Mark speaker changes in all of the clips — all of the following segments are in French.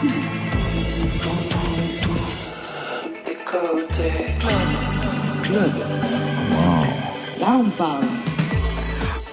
Speaker 1: tout. J'entends tout. Des côtés. Club. Club. Wow. Là, on parle.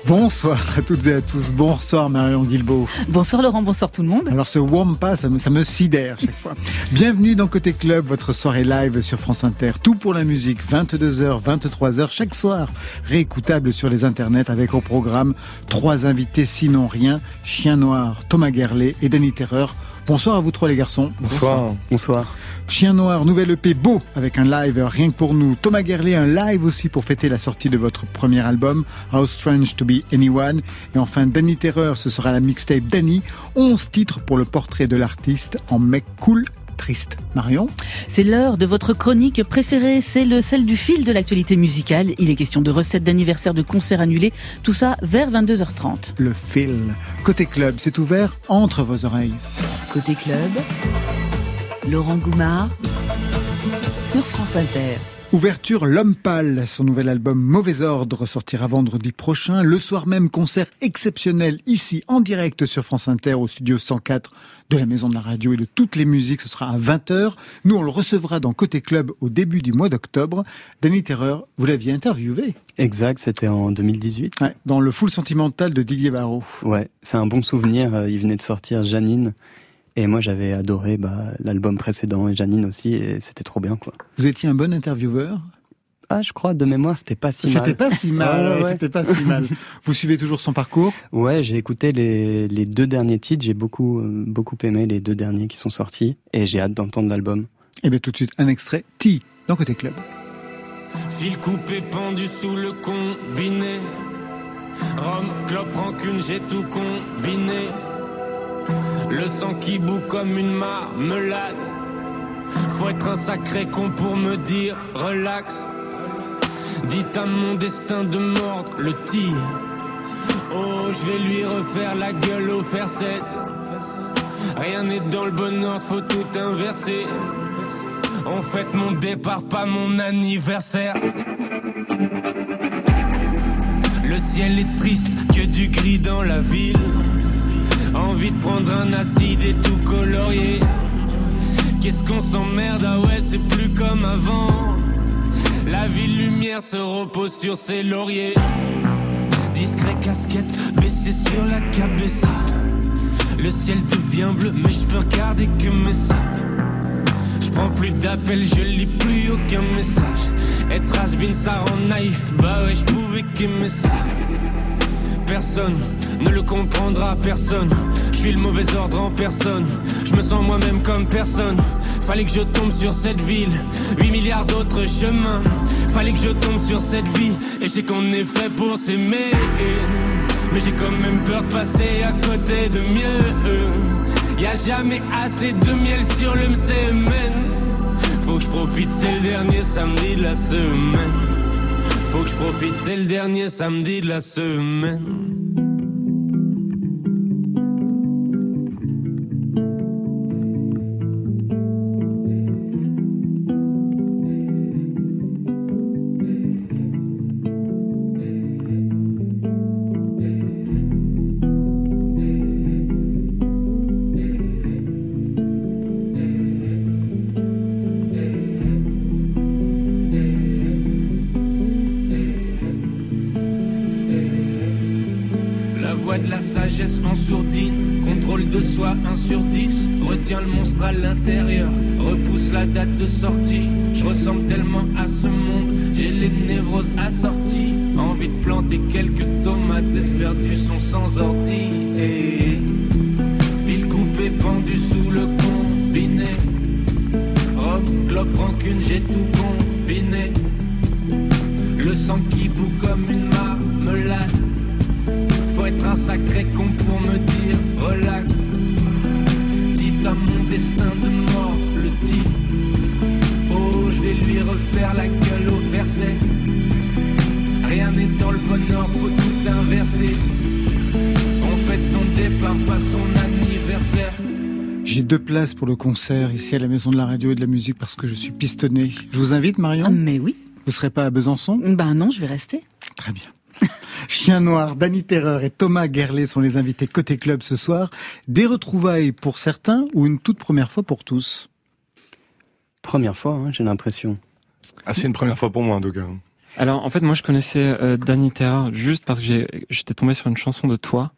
Speaker 2: Bonsoir à toutes et à tous. Bonsoir Marion Guilbeault.
Speaker 3: Bonsoir Laurent, bonsoir tout le monde.
Speaker 2: Alors ce Wampa, ça me, ça me sidère chaque fois. Bienvenue dans Côté Club, votre soirée live sur France Inter. Tout pour la musique, 22h, 23h chaque soir. Réécoutable sur les internets avec au programme trois invités sinon rien. Chien Noir, Thomas Gerlet et Danny Terreur. Bonsoir à vous trois les garçons.
Speaker 4: Bonsoir. Bonsoir.
Speaker 2: Chien Noir, nouvelle EP beau avec un live rien que pour nous. Thomas Gerlet, un live aussi pour fêter la sortie de votre premier album, How Strange to Be Anyone. Et enfin, Danny Terreur, ce sera la mixtape Danny. 11 titres pour le portrait de l'artiste en mec cool triste. Marion
Speaker 3: C'est l'heure de votre chronique préférée, c'est le celle du fil de l'actualité musicale. Il est question de recettes d'anniversaire, de concerts annulés, tout ça vers 22h30.
Speaker 2: Le fil. Côté club, c'est ouvert entre vos oreilles.
Speaker 5: Côté club, Laurent Goumard sur France Inter.
Speaker 2: Ouverture L'Homme Pâle, son nouvel album Mauvais Ordre sortira vendredi prochain. Le soir même, concert exceptionnel ici en direct sur France Inter au studio 104 de la Maison de la Radio et de toutes les musiques. Ce sera à 20h. Nous, on le recevra dans Côté Club au début du mois d'octobre. Danny Terreur, vous l'aviez interviewé.
Speaker 4: Exact, c'était en 2018.
Speaker 2: Ouais, dans le full sentimental de Didier Barrault.
Speaker 4: Ouais, c'est un bon souvenir. Il venait de sortir Janine. Et moi, j'avais adoré bah, l'album précédent et Janine aussi, et c'était trop bien, quoi.
Speaker 2: Vous étiez un bon intervieweur?
Speaker 4: Ah, je crois, de mémoire, c'était pas si mal.
Speaker 2: C'était pas si mal, ouais. c'était pas si mal. Vous suivez toujours son parcours?
Speaker 4: Ouais, j'ai écouté les, les deux derniers titres, j'ai beaucoup, beaucoup aimé les deux derniers qui sont sortis, et j'ai hâte d'entendre l'album.
Speaker 2: Et bien tout de suite, un extrait, T, dans Côté Club.
Speaker 6: Fil coupé pendu sous le combiné. Rome, clope, rancune, j'ai tout combiné. Le sang qui bout comme une marmelade. Faut être un sacré con pour me dire relax. Dites à mon destin de mordre le tir. Oh, je vais lui refaire la gueule au fer 7. Rien n'est dans le bon ordre, faut tout inverser. En fait, mon départ, pas mon anniversaire. Le ciel est triste, que du gris dans la ville. Envie prendre un acide et tout colorier. Qu'est-ce qu'on s'emmerde, ah ouais, c'est plus comme avant. La ville lumière se repose sur ses lauriers. Discret casquette baissée sur la cabessa. Le ciel devient bleu, mais je peux regarder que mes sacs. Je prends plus d'appels, je lis plus aucun message. Être has ça rend naïf, bah ouais, je pouvais qu'aimer ça. Personne ne le comprendra, personne. Je suis le mauvais ordre en personne. Je me sens moi-même comme personne. Fallait que je tombe sur cette ville. 8 milliards d'autres chemins. Fallait que je tombe sur cette vie. Et je sais qu'on est fait pour s'aimer. Mais j'ai quand même peur de passer à côté de mieux. Y a jamais assez de miel sur le semaine. Faut que je profite, c'est le dernier samedi de la semaine. Faut que je profite, c'est le dernier samedi de la semaine. Date de sortie, je ressemble tellement à ce pour le
Speaker 2: concert ici à la Maison de la Radio et de la Musique parce que je suis pistonné. Je vous invite, Marion?
Speaker 3: Mais oui.
Speaker 2: Vous serez pas à Besançon?
Speaker 3: Ben non, je vais rester.
Speaker 2: Très bien. Chien Noir, Danny Terreur et Thomas Gerlet sont les invités côté club ce soir. Des retrouvailles pour certains ou une toute première fois pour tous?
Speaker 4: Première fois, hein, j'ai l'impression.
Speaker 7: Ah, c'est une première fois pour moi en tout cas.
Speaker 8: Alors en fait moi je connaissais euh, Danny Terreur juste parce que j'étais tombé sur une chanson de toi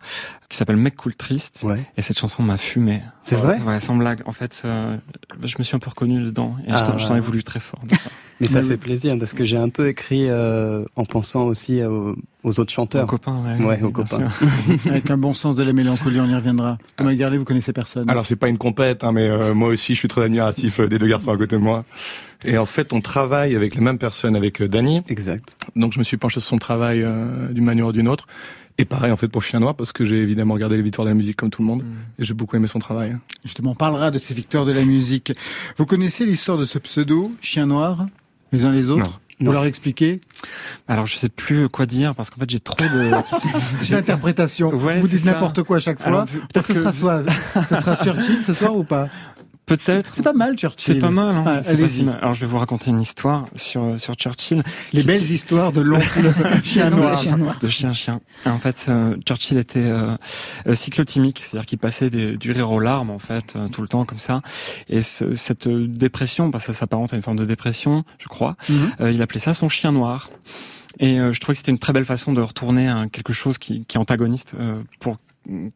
Speaker 8: qui s'appelle Mec Cool Triste
Speaker 4: ouais.
Speaker 8: et cette chanson m'a fumé.
Speaker 4: C'est vrai?
Speaker 8: Ouais, sans blague. En fait, euh, je me suis un peu reconnu dedans et ah, je t'en ai voulu très fort.
Speaker 4: Mais ça fait plaisir parce que j'ai un peu écrit euh, en pensant aussi aux, aux autres chanteurs. Aux
Speaker 8: copains,
Speaker 4: ouais. Ouais, aux copains.
Speaker 2: Avec un bon sens de la mélancolie, on y reviendra. Thomas Garlet, vous connaissez personne.
Speaker 7: Alors c'est pas une compète, hein, mais euh, moi aussi je suis très admiratif des deux garçons à côté de moi. Et en fait, on travaille avec les mêmes personnes, avec Dany.
Speaker 4: Exact.
Speaker 7: Donc je me suis penché sur son travail d'une manière ou d'une autre. Et pareil en fait pour Chien Noir parce que j'ai évidemment regardé les victoires de la musique comme tout le monde mm. et j'ai beaucoup aimé son travail.
Speaker 2: Justement, on parlera de ces victoires de la musique. Vous connaissez l'histoire de ce pseudo Chien Noir les uns les autres? Vous leur expliquez?
Speaker 8: Alors je sais plus quoi dire parce qu'en fait j'ai trop de
Speaker 2: d'interprétation. vous dites n'importe quoi à chaque fois. Peut-être que ce sera soit ce sera Churchill ce soir ou pas?
Speaker 8: Peut-être.
Speaker 2: C'est pas mal, Churchill.
Speaker 8: C'est pas mal. Hein. Ah, allez Alors, je vais vous raconter une histoire sur sur Churchill.
Speaker 2: Les belles histoires de l'oncle chien noir.
Speaker 8: De chien chien. En fait, euh, Churchill était euh, euh, cyclotimique, c'est-à-dire qu'il passait du rire aux larmes, en fait, tout le temps comme ça. Et cette dépression, parce que ça s'apparente à une forme de dépression, je crois. Mhm. il appelait ça son chien noir. Et je trouvais que c'était une très belle façon de retourner à quelque chose qui, qui est antagoniste pour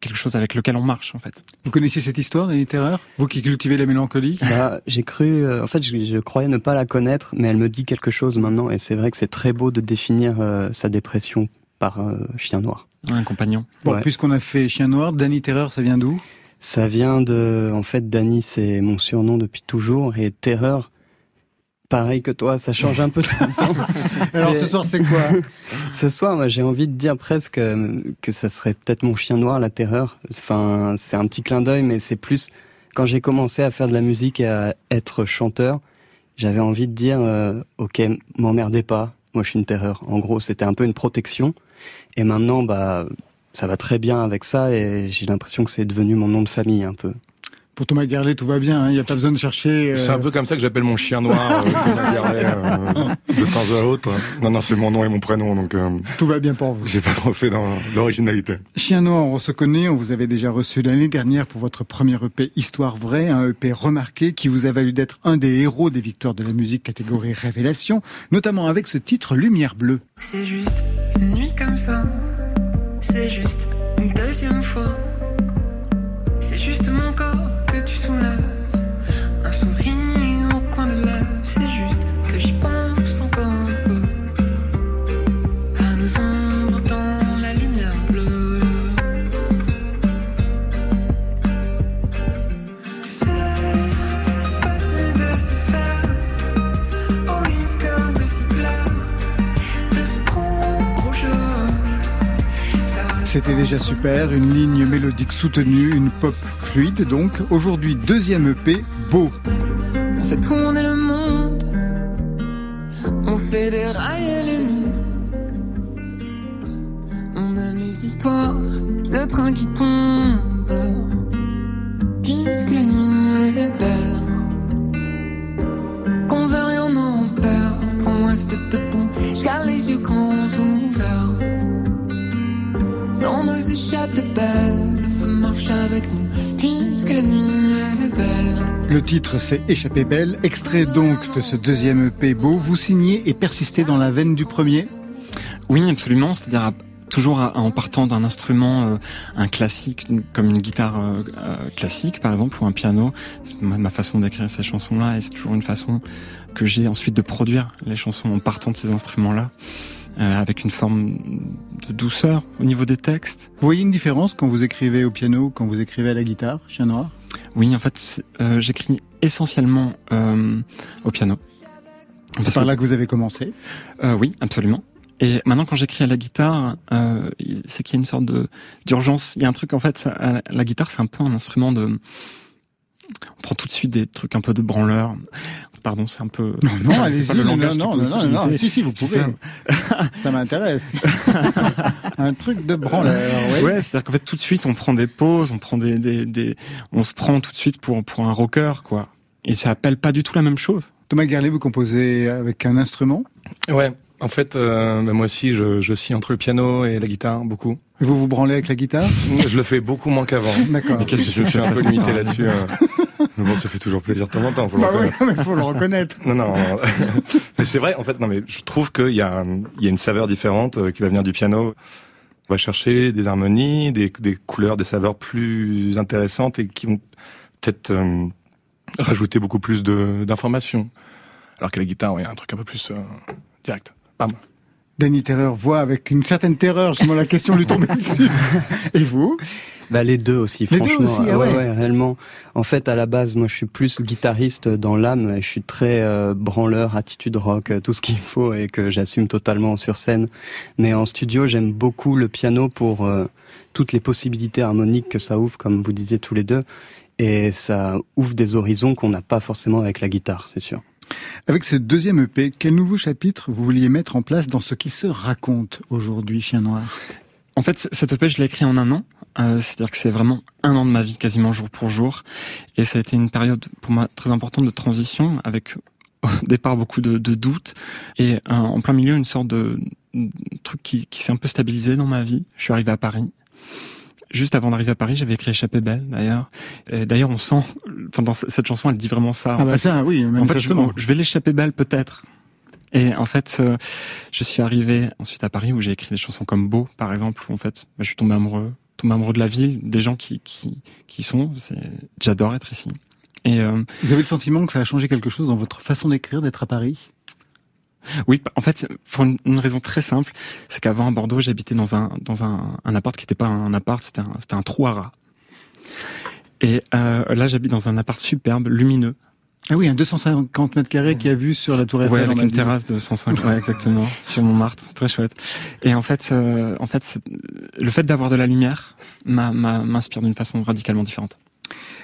Speaker 8: quelque chose avec lequel on marche en fait.
Speaker 2: Vous connaissiez cette histoire, des Terreur? Vous qui cultivez la mélancolie?
Speaker 4: Bah, J'ai cru, euh, en fait je, croyais ne pas la connaître, mais elle me dit quelque chose maintenant et c'est vrai que c'est très beau de définir euh, sa dépression par euh, Chien Noir.
Speaker 8: Un compagnon.
Speaker 2: Bon, puisqu'on a fait Chien Noir, Danny Terreur, ça vient d'où?
Speaker 4: Ça vient de, en fait Danny c'est mon surnom depuis toujours et Terreur pareil que toi, ça change un peu tout le temps.
Speaker 2: Alors ce soir, c'est quoi?
Speaker 4: Ce soir, j'ai envie de dire presque euh, que ça serait peut-être mon chien noir, la terreur. Enfin, c'est un petit clin d'œil, mais c'est plus quand j'ai commencé à faire de la musique et à être chanteur, j'avais envie de dire, euh, ok, m'emmerdez pas, moi je suis une terreur. En gros, c'était un peu une protection. Et maintenant, bah, ça va très bien avec ça, et j'ai l'impression que c'est devenu mon nom de famille un peu.
Speaker 2: Pour Thomas Gerlet, tout va bien, hein, il n'y a pas besoin de chercher.
Speaker 7: Euh, c'est un peu comme ça que j'appelle mon chien noir, euh, Thomas Gerlet, euh, de temps à autre. Non, non, c'est mon nom et mon prénom, donc.
Speaker 2: tout va bien pour vous.
Speaker 7: J'ai pas trop fait dans l'originalité.
Speaker 2: Chien noir, on se connaît, on vous avait déjà reçu l'année dernière pour votre premier EP Histoire vraie, un EP remarqué qui vous a valu d'être un des héros des victoires de la musique catégorie Révélation, notamment avec ce titre Lumière bleue.
Speaker 9: C'est juste une nuit comme ça, c'est juste une deuxième fois, c'est juste mon corps sourire
Speaker 2: C'était déjà super, une ligne mélodique soutenue, une pop fluide donc. Aujourd'hui, deuxième EP, Beau.
Speaker 9: On fait tourner le monde, on fait dérailler les nuits. On a les histoires de trains qui tombent, puisque la nuit est belle. Qu'on veut rien en perdre, on reste échappées belles, le feu marche avec nous puisque la nuit est belle.
Speaker 2: Le titre c'est Échappée belle, extrait donc de ce deuxième EP beau. Vous signez et persistez dans la veine du premier?
Speaker 8: Oui, absolument. C'est-à-dire toujours en partant d'un instrument, euh, un classique, comme une guitare euh, euh, classique par exemple, ou un piano. C'est ma, façon d'écrire ces chansons-là, et c'est toujours une façon que j'ai ensuite de produire les chansons en partant de ces instruments-là. Euh, avec une forme de douceur au niveau des textes.
Speaker 2: Vous voyez une différence quand vous écrivez au piano, quand vous écrivez à la guitare, Chien Noir
Speaker 8: Oui, en fait, euh, j'écris essentiellement euh, au piano.
Speaker 2: C'est par là que vous avez commencé?
Speaker 8: Oui, absolument. Et maintenant, quand j'écris à la guitare, c'est qu'il y a une sorte de d'urgence. Il y a un truc, en fait, la guitare, c'est un peu un instrument de on prend tout de suite des trucs un peu de branleur. Pardon, c'est un peu.
Speaker 2: Non, non, allez-y. Non, non, non, non, non, si, si, vous pouvez. Ça m'intéresse. un truc de branleur.
Speaker 8: Ouais, ouais c'est-à-dire qu'en fait, tout de suite, on prend des pauses, on prend des, des, des, on se prend tout de suite pour pour un rocker, quoi. Et ça appelle pas du tout la même chose.
Speaker 2: Thomas Gerlet, vous composez avec un instrument?
Speaker 7: Ouais, En fait, euh, bah, moi aussi, je, je scie entre le piano et la guitare beaucoup.
Speaker 2: Vous vous branlez avec la guitare
Speaker 7: Je le fais beaucoup moins qu'avant.
Speaker 2: D'accord.
Speaker 8: Mais qu'est-ce que
Speaker 7: Je
Speaker 8: c'est
Speaker 7: suis un peu limité là-dessus. Mais bon, ça fait toujours plaisir de temps en temps. Faut le
Speaker 2: Bah oui,
Speaker 7: reconnaître.
Speaker 2: mais faut le reconnaître.
Speaker 7: Non, non. mais c'est vrai, en fait, non, mais je trouve qu'il y a, il y a une saveur différente euh, qui va venir du piano. On va chercher des harmonies, des, des couleurs, des saveurs plus intéressantes et qui vont peut-être euh, rajouter beaucoup plus d'informations. Alors que la guitare, il y a un truc un peu plus euh, direct. Bam.
Speaker 2: Danny Terreur voit avec une certaine terreur justement la question lui tomber dessus. Et vous?
Speaker 4: Bah les deux aussi,
Speaker 2: Les deux aussi, ah
Speaker 4: ouais,
Speaker 2: ouais.
Speaker 4: ouais, réellement. En fait, à la base, moi, je suis plus guitariste dans l'âme. et Je suis très euh, branleur, attitude rock, euh, tout ce qu'il faut et que j'assume totalement sur scène. Mais en studio, j'aime beaucoup le piano pour euh, toutes les possibilités harmoniques que ça ouvre, comme vous disiez tous les deux. Et ça ouvre des horizons qu'on n'a pas forcément avec la guitare, c'est sûr.
Speaker 2: Avec ce deuxième EP, quel nouveau chapitre vous vouliez mettre en place dans ce qui se raconte aujourd'hui, Chien Noir?
Speaker 8: En fait, cette EP, je l'ai écrit en un an. Euh, C'est-à-dire que c'est vraiment un an de ma vie, quasiment jour pour jour. Et ça a été une période pour moi très importante de transition, avec au départ beaucoup de, doutes et euh, en plein milieu une sorte de, de truc qui, qui s'est un peu stabilisé dans ma vie. Je suis arrivé à Paris. Juste avant d'arriver à Paris, j'avais écrit Échappée belle, d'ailleurs. Et D'ailleurs, on sent, enfin, dans c- cette chanson, elle dit vraiment ça.
Speaker 2: Ah
Speaker 8: En
Speaker 2: bah
Speaker 8: fait,
Speaker 2: ça, oui,
Speaker 8: en fait, je, vais l'échapper belle peut-être. Et en fait, euh, je suis arrivé ensuite à Paris où j'ai écrit des chansons comme Beau, par exemple, où en fait, bah, je suis tombé amoureux, tombé amoureux de la ville, des gens qui qui qui sont. c'est- J'adore être ici. Et euh,
Speaker 2: Vous avez le sentiment que ça a changé quelque chose dans votre façon d'écrire, d'être à Paris?
Speaker 8: Oui, en fait, pour une, raison très simple, c'est qu'avant à Bordeaux, j'habitais dans un dans un, un appart qui n'était pas un appart, c'était un c'était un trou à rats. Et euh, là, j'habite dans un appart superbe, lumineux,
Speaker 2: Ah oui, un 250 mètres carrés qui a vu sur la Tour Eiffel.
Speaker 8: Ouais, avec une terrasse de 105, ouais, exactement, sur Montmartre, très chouette. Et en fait, euh, en fait, le fait d'avoir de la lumière m'a- m'a- m'inspire d'une façon radicalement différente.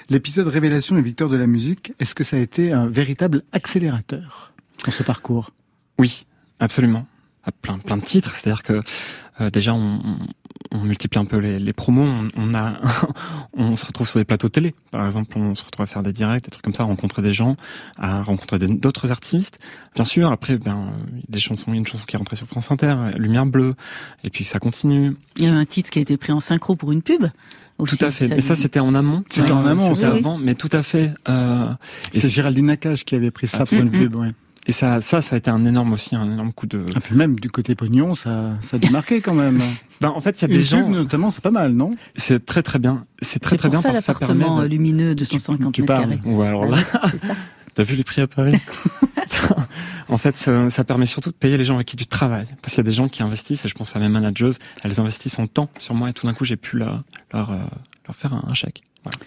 Speaker 2: L'épisode Révélation et Victoire de la musique, est-ce que ça a été un véritable accélérateur dans ce parcours?
Speaker 8: Oui, absolument. À plein, plein de titres, c'est-à-dire que euh, déjà on, multiplie un peu les, les promos, on, on a, on se retrouve sur des plateaux télé, par exemple, on se retrouve à faire des directs, des trucs comme ça, à rencontrer des gens, à rencontrer d'autres artistes. Bien sûr, après, ben, des chansons, il y a une chanson qui est rentrée sur France Inter, Lumière Bleue, et puis ça continue.
Speaker 3: Il y a eu un titre qui a été pris en synchro pour une pub. aussi.
Speaker 8: Tout à fait. Mais ça, c'était en amont.
Speaker 2: C'était en amont,
Speaker 8: C'était avant, mais tout à fait. Euh, et,
Speaker 2: C'est Géraldine Nakache qui avait pris ça pour une pub, ouais.
Speaker 8: Et ça, ça, ça a été un énorme aussi, un énorme coup de.
Speaker 2: Et puis même du côté pognon, ça, ça a dû marquer quand même.
Speaker 8: Ben, en fait, il y a
Speaker 2: Une
Speaker 8: des gens.
Speaker 2: pub notamment, c'est pas mal, non?
Speaker 8: C'est très très bien. C'est très très
Speaker 3: pour
Speaker 8: bien
Speaker 3: ça
Speaker 8: parce que ça permet. de-
Speaker 3: lumineux de 150
Speaker 2: tu
Speaker 3: mètres
Speaker 2: parles.
Speaker 3: carrés.
Speaker 8: Ouais, alors là,
Speaker 3: C'est ça.
Speaker 8: t'as vu les prix à Paris? En fait, ça, ça permet surtout de payer les gens avec qui tu travailles. Parce qu'il y a des gens qui investissent, et je pense à mes managers, elles investissent en temps sur moi, et tout d'un coup, j'ai pu leur, leur, euh, leur faire un, un chèque. Voilà.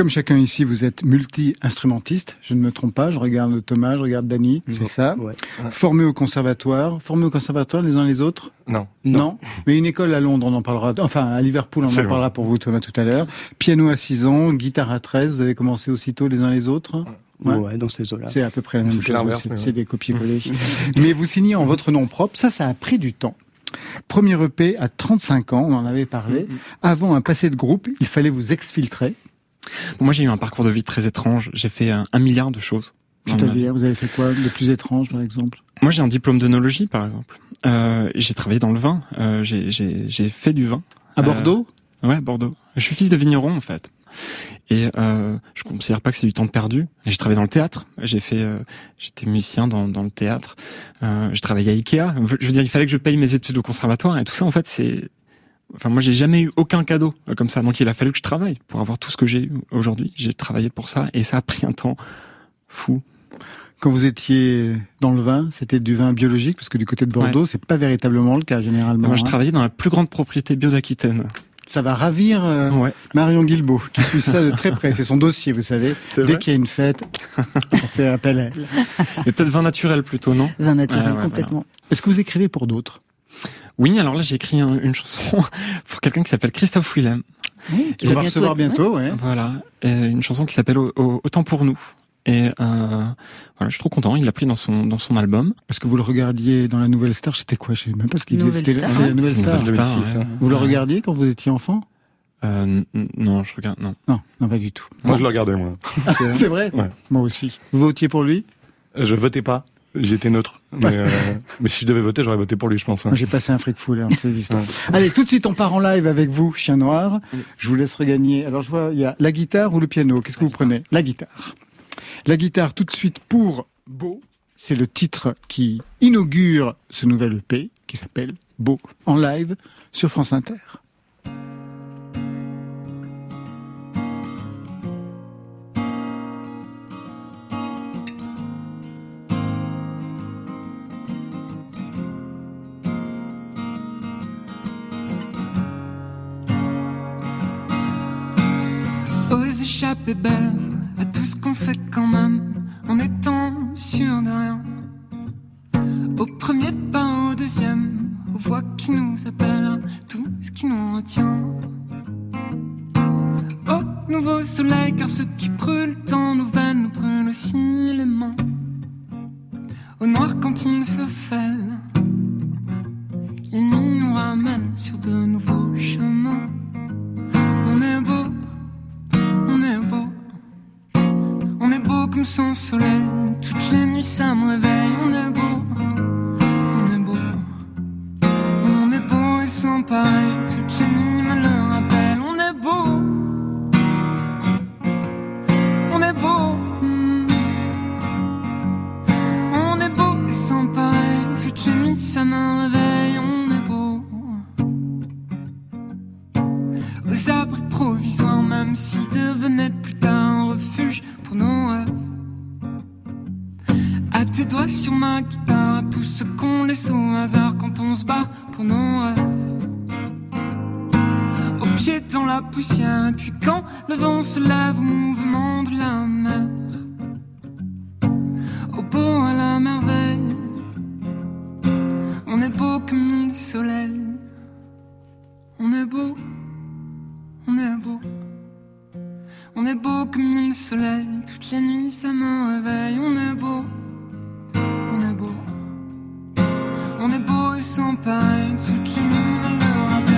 Speaker 2: Comme chacun ici, vous êtes multi-instrumentiste. Je ne me trompe pas. Je regarde Thomas, je regarde Dany. C'est ça.
Speaker 4: Ouais.
Speaker 2: Formé au conservatoire. Formé au conservatoire les uns les autres
Speaker 7: Non.
Speaker 2: Non. Mais une école à Londres, on en parlera. Enfin, à Liverpool, on en parlera pour vous, Thomas, tout à l'heure. Piano à 6 ans, guitare à 13. Vous avez commencé aussitôt les uns les autres Ouais.
Speaker 4: Ouais, dans ces eaux-là.
Speaker 2: C'est à peu près la même chose. C'est
Speaker 7: ouais.
Speaker 2: des copier-coller. mais vous signez en votre nom propre. Ça, ça a pris du temps. Premier EP à 35 ans, on en avait parlé. Avant un passé de groupe, il fallait vous exfiltrer.
Speaker 8: Bon, moi, j'ai eu un parcours de vie très étrange. J'ai fait un, un milliard de choses.
Speaker 2: C'est-à-dire, vous avez fait quoi de plus étrange, par exemple?
Speaker 8: Moi, j'ai un diplôme d'œnologie, par exemple. Euh, j'ai travaillé dans le vin. Euh, j'ai- fait du vin.
Speaker 2: À
Speaker 8: Euh,
Speaker 2: Bordeaux
Speaker 8: Ouais, Bordeaux. Je suis fils de vigneron en fait. Et euh, je considère pas que c'est du temps perdu. J'ai travaillé dans le théâtre. J'ai fait, euh, j'étais musicien dans, dans le théâtre. Euh, j'ai travaillé à Ikea. Je veux dire, il fallait que je paye mes études au conservatoire et tout ça. En fait, c'est, enfin, moi, j'ai jamais eu aucun cadeau euh, comme ça. Donc, il a fallu que je travaille pour avoir tout ce que j'ai eu aujourd'hui. J'ai travaillé pour ça et ça a pris un temps fou.
Speaker 2: Quand vous étiez dans le vin, c'était du vin biologique, parce que du côté de Bordeaux, c'est pas véritablement le cas généralement.
Speaker 8: moi, je
Speaker 2: hein.
Speaker 8: travaillais dans la plus grande propriété bio d'Aquitaine.
Speaker 2: Ça va ravir euh,
Speaker 8: Ouais.
Speaker 2: Marion Guilbeault, qui suit ça de très près. C'est son dossier, vous savez. Dès qu'il y a une fête, on fait appel à elle.
Speaker 8: Et peut-être vin naturel plutôt, non?
Speaker 3: Vin naturel,
Speaker 8: Ouais, ouais,
Speaker 3: complètement.
Speaker 2: Est-ce que vous écrivez pour d'autres?
Speaker 8: Oui, alors là, j'ai écrit un- une chanson pour quelqu'un qui s'appelle Christophe Willem.
Speaker 3: Oui, qui
Speaker 2: va recevoir bientôt, ouais.
Speaker 8: Voilà, et une chanson qui s'appelle Au- Au- Autant pour nous. Et euh, voilà, je suis trop content. Il l'a pris dans son dans son album.
Speaker 2: Parce que vous le regardiez dans la Nouvelle Star, c'était quoi? Je sais même pas ce qu'il faisait. C'était la. Nouvelle Star.
Speaker 8: nouvelle star,
Speaker 7: 2006,
Speaker 8: ouais.
Speaker 7: ouais.
Speaker 2: Vous le regardiez quand vous étiez enfant?
Speaker 8: Euh, non, je regarde. Non.
Speaker 2: Non, non, pas du tout.
Speaker 7: Moi, je le regardais, moi.
Speaker 2: C'est vrai?
Speaker 7: Ouais.
Speaker 2: Moi aussi. Vous votiez pour lui?
Speaker 7: Je votais pas. J'étais neutre. Mais, euh, mais si je devais voter, j'aurais voté pour lui, je pense.
Speaker 2: J'ai passé un fric fou là, ces histoires. Allez, tout de suite, on part en live avec vous, Chien Noir. Je vous laisse regagner. Alors, je vois, il y a la guitare ou le piano? Qu'est-ce que vous prenez? La guitare. La guitare, tout de suite, pour Beau. C'est le titre qui inaugure ce nouvel EP qui s'appelle Beau en live sur France Inter.
Speaker 9: Ose échapper belle à tout ce qu'on fait quand même, en étant sûr de rien. Au premier pas, au deuxième, aux voix qui nous appellent, tout ce qui nous retient. Au nouveau soleil, car ce qui brûle tant nos veines nous brûle aussi les mains. Au noir quand il se fait, les nous ramènent sur de nouveaux chemins. Son soleil. Toutes les nuits ça me réveille. On est beau, on est beau, on est beau et sans pareil. Toutes les nuits me le rappellent. On est beau, on est beau, hmm. on est beau et sans pareil. Toutes les nuits ça me réveille. On est beau aux abris provisoires, même s'ils devenaient À tes doigts sur ma guitare, tout ce qu'on laisse au hasard quand on se bat pour nos rêves. Au pied dans la poussière, puis quand le vent se lève au mouvement de la mer. Au beau à la merveille, on est beau comme mille soleils. On est beau. On est beau, on est beau comme mille soleils. Toutes les nuits ça me réveille. On est beau, on est beau et sans les nuits me le rappellent.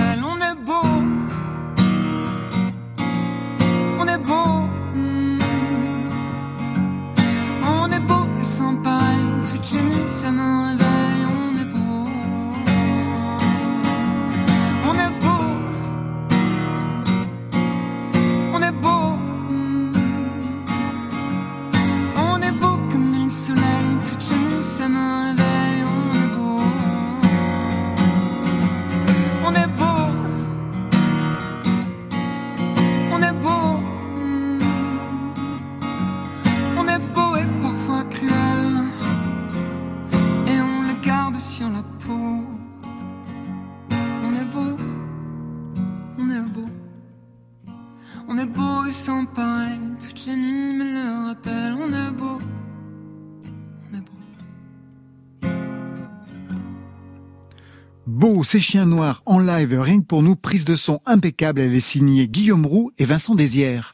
Speaker 2: Ces chiens noirs en live, rien que pour nous, prise de son impeccable. Elle est signée Guillaume Roux et Vincent Désières.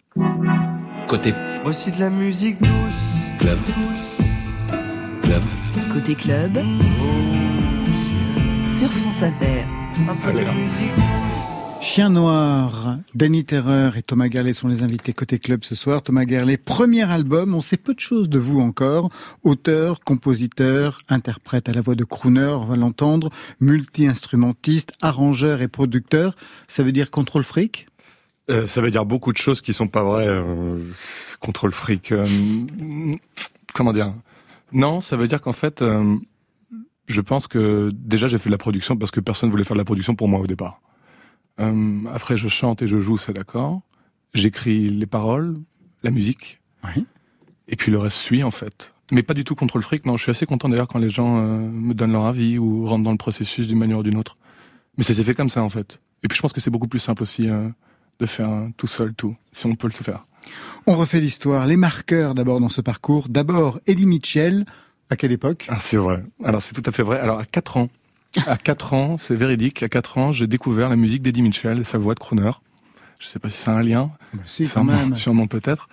Speaker 1: Côté
Speaker 10: Voici de la musique douce.
Speaker 1: club, club,
Speaker 5: Côté club, sur France Inter.
Speaker 10: Un peu de musique douce.
Speaker 2: Chien noir, Danny Terreur et Thomas Gerlet sont les invités côté club ce soir. Thomas Gerlet, premier album, on sait peu de choses de vous encore. Auteur, compositeur, interprète à la voix de crooner, on va l'entendre, multi-instrumentiste, arrangeur et producteur. Ça veut dire contrôle fric?
Speaker 7: Euh, ça veut dire beaucoup de choses qui sont pas vraies. Euh, contrôle fric. euh, comment dire? Non, ça veut dire qu'en fait, euh, je pense que déjà j'ai fait de la production parce que personne voulait faire de la production pour moi au départ. Euh, après, je chante et je joue, c'est d'accord. J'écris les paroles, la musique.
Speaker 2: Oui.
Speaker 7: Et puis le reste suit en fait. Mais pas du tout contrôle fric. Non, je suis assez content d'ailleurs quand les gens euh, me donnent leur avis ou rentrent dans le processus d'une manière ou d'une autre. Mais ça s'est fait comme ça en fait. Et puis je pense que c'est beaucoup plus simple aussi euh, de faire euh, tout seul tout, si on peut le faire.
Speaker 2: On refait l'histoire, les marqueurs d'abord dans ce parcours. D'abord, Eddie Mitchell, à quelle époque?
Speaker 7: Ah, c'est vrai. Alors c'est tout à fait vrai. Alors à 4 ans, à 4 ans, c'est véridique, à 4 ans, j'ai découvert la musique d'Eddie Mitchell et sa voix de crooner. Je sais pas si c'est un lien,
Speaker 2: Bah si, quand
Speaker 7: sûrement,
Speaker 2: même.
Speaker 7: sûrement peut-être.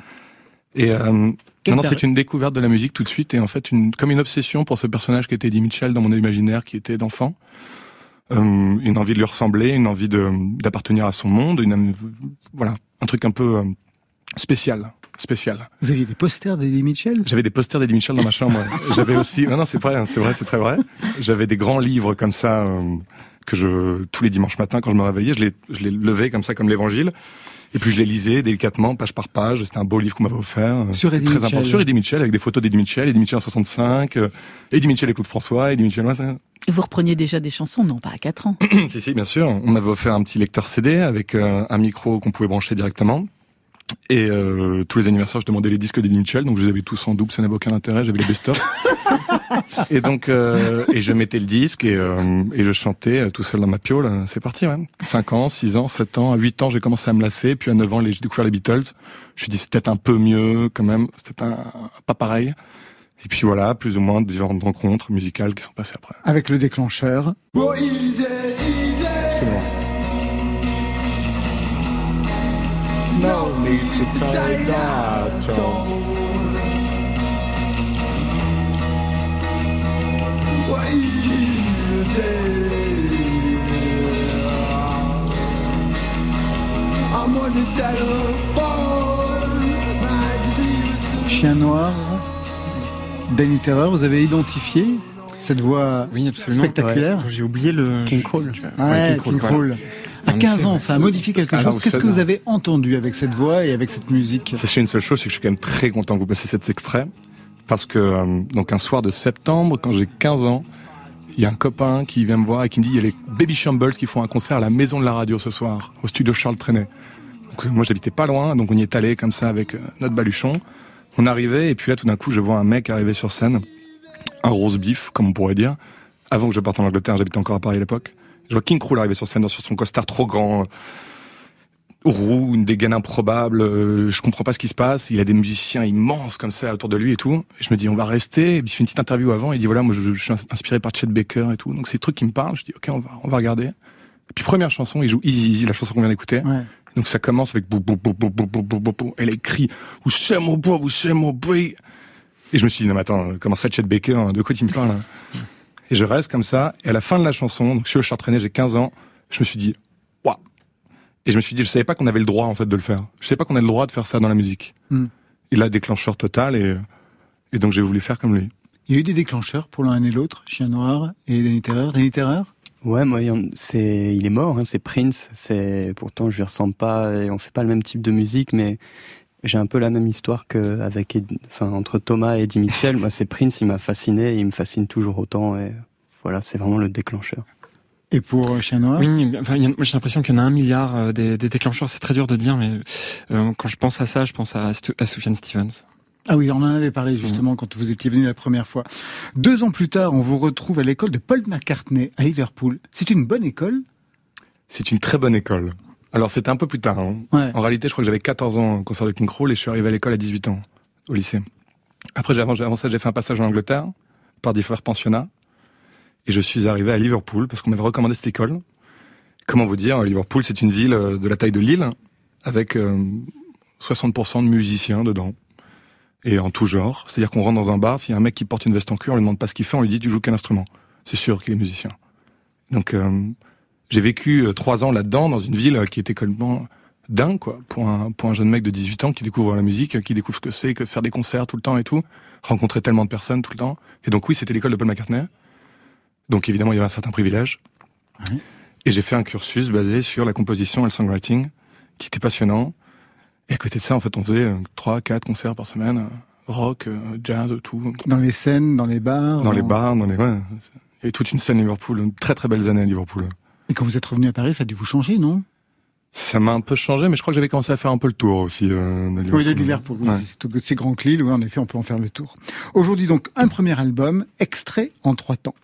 Speaker 7: Et euh, non, c'est une découverte de la musique tout de suite et en fait une, comme une obsession pour ce personnage qui était Eddie Mitchell dans mon imaginaire qui était d'enfant. Euh, une envie de lui ressembler, une envie d'appartenir à son monde, une voilà, un truc un peu euh, spécial. Spécial.
Speaker 2: Vous aviez des posters d'Eddie Mitchell?
Speaker 7: J'avais des posters d'Eddie Mitchell dans ma chambre. J'avais aussi, non, non, c'est vrai, c'est vrai, c'est très vrai. J'avais des grands livres comme ça euh, que je tous les dimanches matins quand je me réveillais, je les je les levais comme ça comme l'Évangile. Et puis je les lisais délicatement, page par page. C'était un beau livre qu'on m'avait offert.
Speaker 2: Sur Eddie
Speaker 7: très
Speaker 2: Mitchell.
Speaker 7: important. Sur Eddie Mitchell, avec des photos d'Eddie Mitchell, Eddie Mitchell en 65, euh, Eddie Mitchell et Claude François, Eddie Mitchell. ça-
Speaker 3: Vous repreniez déjà des chansons Non, pas à 4 ans.
Speaker 7: si, si, bien sûr. On m'avait offert un petit lecteur CD avec euh, un micro qu'on pouvait brancher directement. Et euh, tous les anniversaires, je demandais les disques d'Eddie Mitchell, donc je les avais tous en double, ça n'avait aucun intérêt, j'avais les best-of. et donc, euh, et je mettais le disque et, euh, et je chantais euh, tout seul dans ma piole. C'est parti, ouais. 5 ans, 6 ans, 7 ans, à 8 ans, j'ai commencé à me lasser. Puis à 9 ans, j'ai découvert les Beatles. Je me suis dit, c'est peut-être un peu mieux quand même, c'était un, pas pareil. Et puis voilà, plus ou moins différentes rencontres musicales qui sont passées après.
Speaker 2: Avec le déclencheur.
Speaker 10: No need to take that toll. What is it? I'm on the telephone. Might just leave us
Speaker 2: Chien noir. Danny Terreur, vous avez identifié cette voix
Speaker 8: Oui, absolument.
Speaker 2: spectaculaire
Speaker 8: J'ai oublié le.
Speaker 4: King Cole.
Speaker 2: Ouais,
Speaker 8: King Cole,
Speaker 2: King
Speaker 8: voilà.
Speaker 2: À
Speaker 8: En
Speaker 2: 15
Speaker 8: effet,
Speaker 2: ans, ça a modifié quelque chose. Qu'est-ce que vous avez entendu avec cette voix et avec cette musique?
Speaker 7: Sachez une seule chose, c'est que je suis quand même très content que vous passiez cet extrait. Parce que, euh, donc un soir de septembre, quand j'ai 15 ans, il y a un copain qui vient me voir et qui me dit, il y a les Baby Shambles qui font un concert à la maison de la radio ce soir, au studio Charles Trenet. Donc, euh, moi, j'habitais pas loin, donc on y est allé comme ça avec euh, notre baluchon. On arrivait, et puis là, tout d'un coup, je vois un mec arriver sur scène, un rose beef, comme on pourrait dire. Avant que je parte en Angleterre, j'habitais encore à Paris à l'époque. Je vois King Krul arriver sur scène sur son costard trop grand, roux, une dégaine improbable, euh, je comprends pas ce qui se passe, il a des musiciens immenses comme ça autour de lui et tout. Et je me dis on va rester, et puis il fait une petite interview avant, il dit voilà moi je, je suis inspiré par Chet Baker et tout. Donc c'est des trucs qui me parlent, je dis OK, on va on va regarder. Et puis première chanson, il joue Easy Easy, la chanson qu'on vient d'écouter.
Speaker 2: Ouais.
Speaker 7: Donc ça commence avec bou bou bou bou bou bou bou bou bou. Elle écrit Où c'est mon bois, où c'est mon bruit? Et je me suis dit non mais attends, comment ça Chet Baker, hein, de quoi tu me parles hein? Et je reste comme ça, et à la fin de la chanson, donc sur le char traîné, j'ai 15 ans, je me suis dit waouh et je me suis dit, je savais pas qu'on avait le droit en fait de le faire. Je savais pas qu'on avait le droit de faire ça dans la musique.
Speaker 2: Hmm.
Speaker 7: Il a déclencheur total et et donc j'ai voulu faire comme lui.
Speaker 2: Il y a eu des déclencheurs pour l'un et l'autre, Chien Noir et Danny Terreur. Danny Terreur?
Speaker 4: Ouais, moi, c'est, il est mort, hein, c'est Prince. C'est, pourtant, je lui ressemble pas et on fait pas le même type de musique, mais j'ai un peu la même histoire que avec, Ed- enfin, entre Thomas et Eddie Mitchell. moi, c'est Prince, il m'a fasciné, et il me fascine toujours autant et voilà, c'est vraiment le déclencheur.
Speaker 2: Et pour euh, Chien Noir
Speaker 8: Oui, enfin, j'ai l'impression qu'il y en a un milliard euh, des, des déclencheurs. C'est très dur de dire, mais euh, quand je pense à ça, je pense à, à Sufjan Stevens.
Speaker 2: Ah oui, on en avait parlé justement quand vous étiez venu la première fois. Deux ans plus tard, on vous retrouve à l'école de Paul McCartney à Liverpool. C'est une bonne école?
Speaker 7: C'est une très bonne école. Alors c'était un peu plus tard. hein.
Speaker 2: Ouais.
Speaker 7: En réalité, je crois que j'avais 14 ans au concert de King Cruel et je suis arrivé à l'école à 18 ans, au lycée. Après, j'ai avancé, avant ça, j'ai fait un passage en Angleterre par différents pensionnats et je suis arrivé à Liverpool parce qu'on m'avait recommandé cette école. Comment vous dire, Liverpool, c'est une ville euh, de la taille de Lille avec euh, 60% de musiciens dedans et en tout genre. C'est-à-dire qu'on rentre dans un bar, s'il y a un mec qui porte une veste en cuir, on lui demande pas ce qu'il fait, on lui dit tu joues quel instrument? C'est sûr qu'il est musicien. Donc euh, j'ai vécu euh, trois ans là-dedans dans une ville euh, qui était complètement dingue quoi pour un pour un jeune mec de 18 ans qui découvre la musique, euh, qui découvre ce que c'est que de faire des concerts tout le temps et tout, rencontrer tellement de personnes tout le temps. Et donc oui, c'était l'école de Paul McCartney. Donc évidemment, il y avait un certain privilège. Et j'ai fait un cursus basé sur la composition et le songwriting qui était passionnant. Et à côté de ça, en fait, on faisait trois, quatre concerts par semaine, rock, jazz, tout,
Speaker 2: Dans les scènes, dans les bars
Speaker 7: dans les bars, dans les ouais. Il y avait toute une scène à Liverpool, une très très belles années à Liverpool.
Speaker 2: Et quand vous êtes revenu à Paris, ça a dû vous changer, non?
Speaker 7: Ça m'a un peu changé, mais je crois que j'avais commencé à faire un peu le tour aussi. Euh, de
Speaker 2: Oui, de Liverpool. Oui,
Speaker 7: Ouais.
Speaker 2: c'est grand l'île, oui, en effet, on peut en faire le tour. Aujourd'hui, donc, un premier album, extrait en trois temps.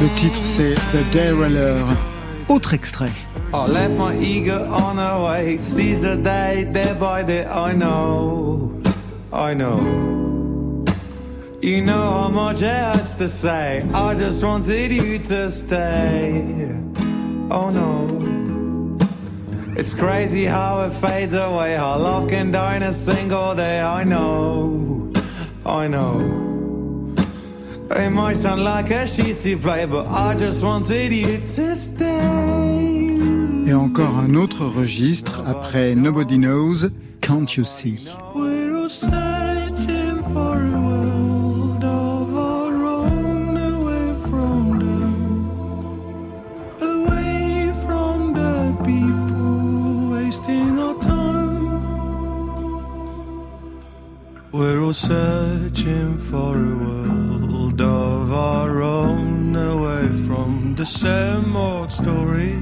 Speaker 2: Le titre, c'est The Derailleur. Autre extrait.
Speaker 10: I left my ego on the way, seize the day, day by day. I know, I know. You know how much it hurts to say. I just wanted you to stay. Oh no. It's crazy how it fades away. How love can die in a single day. I know, I know. It might sound like a shitty play, but I just wanted you to stay.
Speaker 2: Et encore un autre registre après Nobody Knows, Can't You See?
Speaker 10: We're all searching for a world of our own, away from them, away from the people wasting our time. We're all searching for a world of our own, away from the same old story.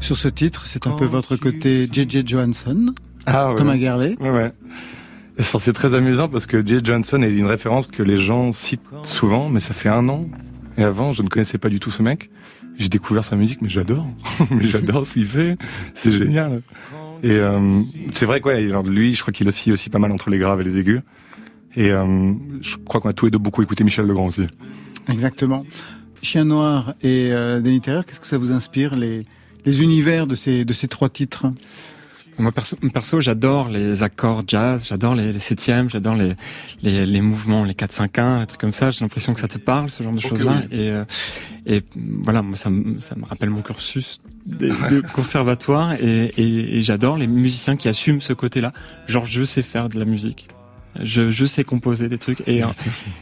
Speaker 2: Sur ce titre, c'est un peu votre côté J.J. Johansson,
Speaker 7: Ah ouais.
Speaker 2: Thomas.
Speaker 7: Ouais, ouais. Et ça, c'est très amusant parce que Jay Johnson est une référence que les gens citent souvent, mais ça fait un an. Et avant, je ne connaissais pas du tout ce mec. J'ai découvert sa musique, mais j'adore. mais j'adore ce qu'il fait. C'est génial. Et euh, c'est vrai quoi. Ouais, lui, je crois qu'il oscille aussi pas mal entre les graves et les aigus. Et euh, je crois qu'on a tous les deux beaucoup écouté Michel Legrand aussi.
Speaker 2: Exactement. Chien Noir et euh, Denis Terreur, qu'est-ce que ça vous inspire les, les univers de ces, de ces trois titres?
Speaker 8: Moi perso, perso j'adore les accords jazz, j'adore les, les septièmes, j'adore les, les, les mouvements, les 4-5-1, les trucs comme ça. J'ai l'impression que ça te parle, ce genre de choses-là.
Speaker 7: oui.
Speaker 8: Et, euh, et voilà, moi ça, me- ça me rappelle mon cursus des, de conservatoire et, et, et j'adore les musiciens qui assument ce côté-là. Genre je sais faire de la musique, je, je sais composer des trucs et, euh,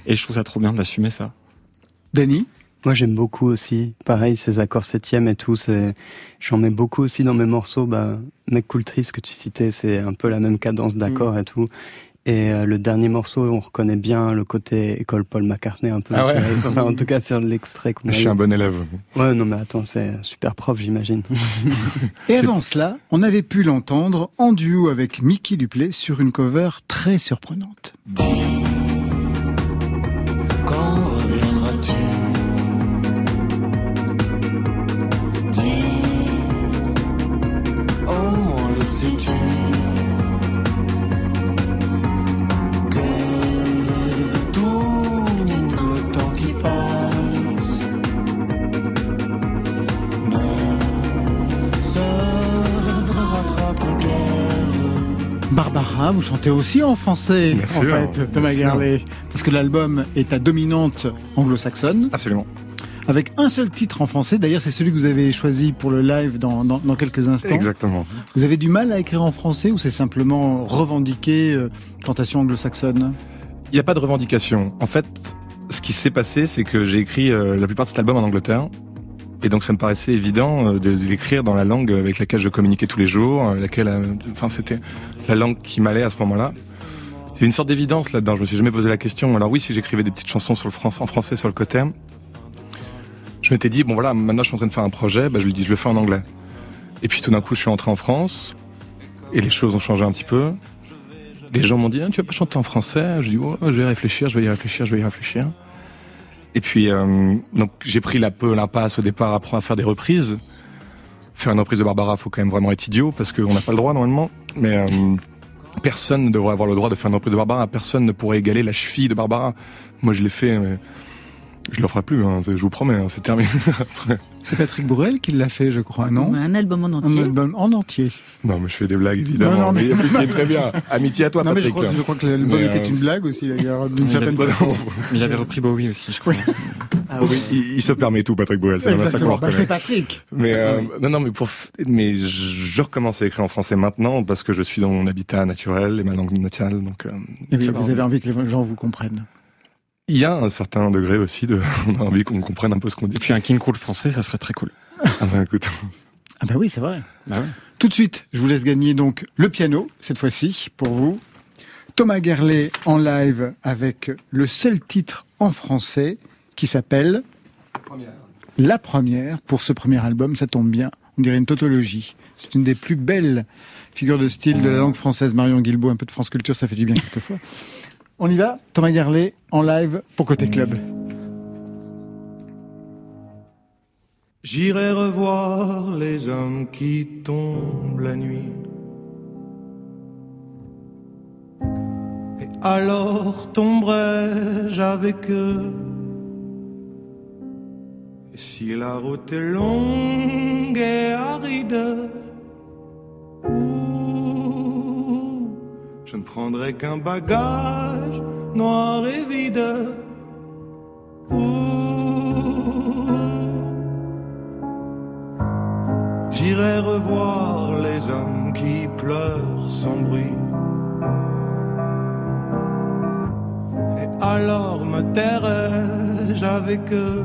Speaker 8: et je trouve ça trop bien d'assumer ça.
Speaker 2: Denis
Speaker 4: Moi, j'aime beaucoup aussi. Pareil, ces accords septièmes et tout. C'est, j'en mets beaucoup aussi dans mes morceaux. Bah, mec cool triste que tu citais, c'est un peu la même cadence d'accords et tout. Et euh, le dernier morceau, on reconnaît bien le côté école Paul McCartney un peu.
Speaker 7: Ah ouais.
Speaker 4: enfin, en tout cas, sur l'extrait qu'on a
Speaker 7: Je suis un bon élève.
Speaker 4: Ouais, non, mais attends, c'est un super prof, j'imagine.
Speaker 2: Et avant cela, on avait pu l'entendre en duo avec Mickey Duplay sur une cover très surprenante. Barbara, vous chantez aussi en français,
Speaker 7: Bien
Speaker 2: en
Speaker 7: sûr,
Speaker 2: fait, Thomas. Gerlet. Parce que l'album est à dominante anglo-saxonne,
Speaker 7: Absolument.
Speaker 2: avec un seul titre en français. D'ailleurs, c'est celui que vous avez choisi pour le live dans, dans, dans quelques instants.
Speaker 7: Exactement.
Speaker 2: Vous avez du mal à écrire en français ou c'est simplement revendiquer euh, tentation anglo-saxonne?
Speaker 7: Il n'y a pas de revendication. En fait, ce qui s'est passé, c'est que j'ai écrit euh, la plupart de cet album en Angleterre. Et donc ça me paraissait évident euh, de, l'écrire dans la langue avec laquelle je communiquais tous les jours, euh, laquelle, euh, enfin c'était la langue qui m'allait à ce moment-là. Il y avait une sorte d'évidence là-dedans. Je me suis jamais posé la question. Alors oui, si j'écrivais des petites chansons le en français sur le côté, je m'étais dit bon voilà, maintenant je suis en train de faire un projet, bah, je lui dis je le fais en anglais. Et puis tout d'un coup, je suis entré en France et les choses ont changé un petit peu. Les gens m'ont dit, Ah, tu vas pas chanter en français? Je dis, oh, je vais réfléchir, je vais y réfléchir, je vais y réfléchir. Et puis, euh, donc, j'ai pris la peu l'impasse au départ, apprendre à faire des reprises. Faire une reprise de Barbara, faut quand même vraiment être idiot, parce qu'on n'a pas le droit normalement. Mais euh, personne ne devrait avoir le droit de faire une reprise de Barbara. Personne ne pourrait égaler la cheville de Barbara. Moi, je l'ai fait, mais je le ferai plus, hein, je vous promets, hein, c'est terminé. Après.
Speaker 2: C'est Patrick Bruel qui l'a fait, je crois, non
Speaker 3: Un album en
Speaker 2: Un
Speaker 3: entier.
Speaker 2: album en entier.
Speaker 7: non, mais je fais des blagues, évidemment.
Speaker 2: Non, non, mais-
Speaker 7: mais en plus, c'est très bien. Amitié à toi,
Speaker 2: non, mais je
Speaker 7: Patrick.
Speaker 2: crois, je crois que l'album
Speaker 7: Mais,
Speaker 2: était
Speaker 7: euh,
Speaker 2: une blague aussi, d'ailleurs, d'une certaine façon.
Speaker 8: Mais il avait repris Bowie aussi, je crois.
Speaker 7: Ah oui, il, il se permet tout, Patrick Boel. C'est vraiment ça qu'on
Speaker 2: Exactement.
Speaker 7: le
Speaker 2: Bah,
Speaker 7: reconnaît.
Speaker 2: c'est Patrick.
Speaker 7: Mais euh, non, non, mais pour, mais je recommence à écrire en français maintenant parce que je suis dans mon habitat naturel et ma langue natale. Donc, euh,
Speaker 2: Et oui, vous avez envie que les gens vous comprennent.
Speaker 7: Il y a un certain degré aussi de, on a envie qu'on comprenne un peu ce qu'on dit.
Speaker 8: Et puis un King Cool français, ça serait très cool.
Speaker 7: Ah ben, écoute,
Speaker 2: Ah bah oui, c'est vrai.
Speaker 8: Bah ouais.
Speaker 2: Tout de suite, je vous laisse gagner donc le piano, cette fois-ci, pour vous. Thomas Gerlet en live avec le seul titre en français qui s'appelle La Première pour ce premier album, ça tombe bien. On dirait une tautologie. C'est une des plus belles figures de style de la langue française. Marion Guilbault, un peu de France Culture, ça fait du bien quelquefois. On y va Thomas Gerlet en live pour Côté Club.
Speaker 10: J'irai revoir les hommes qui tombent la nuit. Et alors tomberai-je avec eux? Et si la route est longue et aride, Je ne prendrai qu'un bagage noir et vide. J'irai revoir les hommes qui pleurent sans bruit. Et alors me tairai-je avec eux?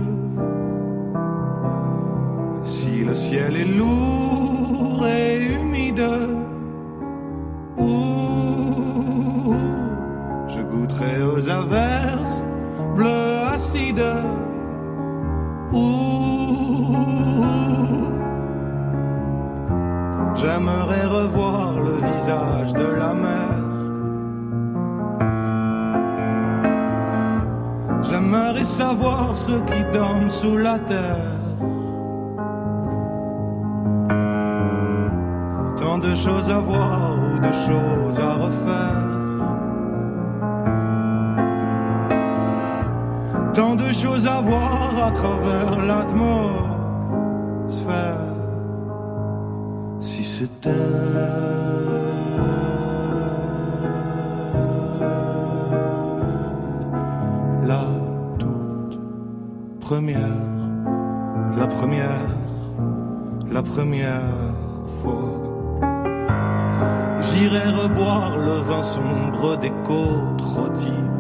Speaker 10: Si le ciel est lourd et humide, aux averses bleu acide. J'aimerais revoir le visage de la mer. J'aimerais savoir ceux qui dorment sous la terre. Tant de choses à voir ou de choses à refaire. Tant de choses à voir à travers l'atmosphère. Si c'était la toute première, la première, la première fois. J'irai reboire le vin sombre des côtes rôties.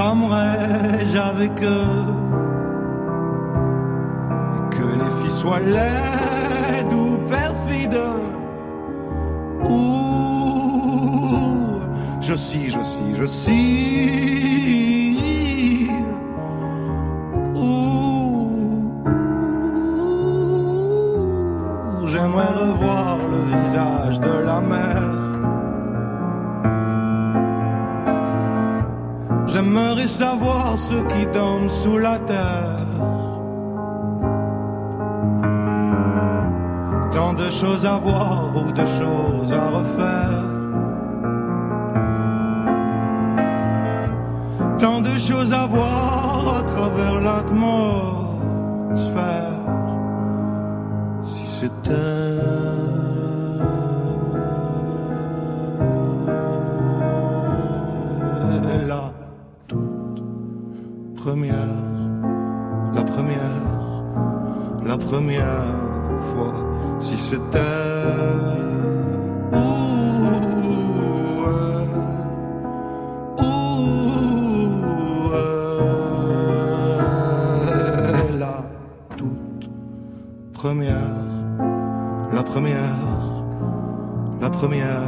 Speaker 10: Cramerai-je avec eux que les filles soient laides ou perfides. Ouh, je suis, je suis, je suis. Première, la première, la première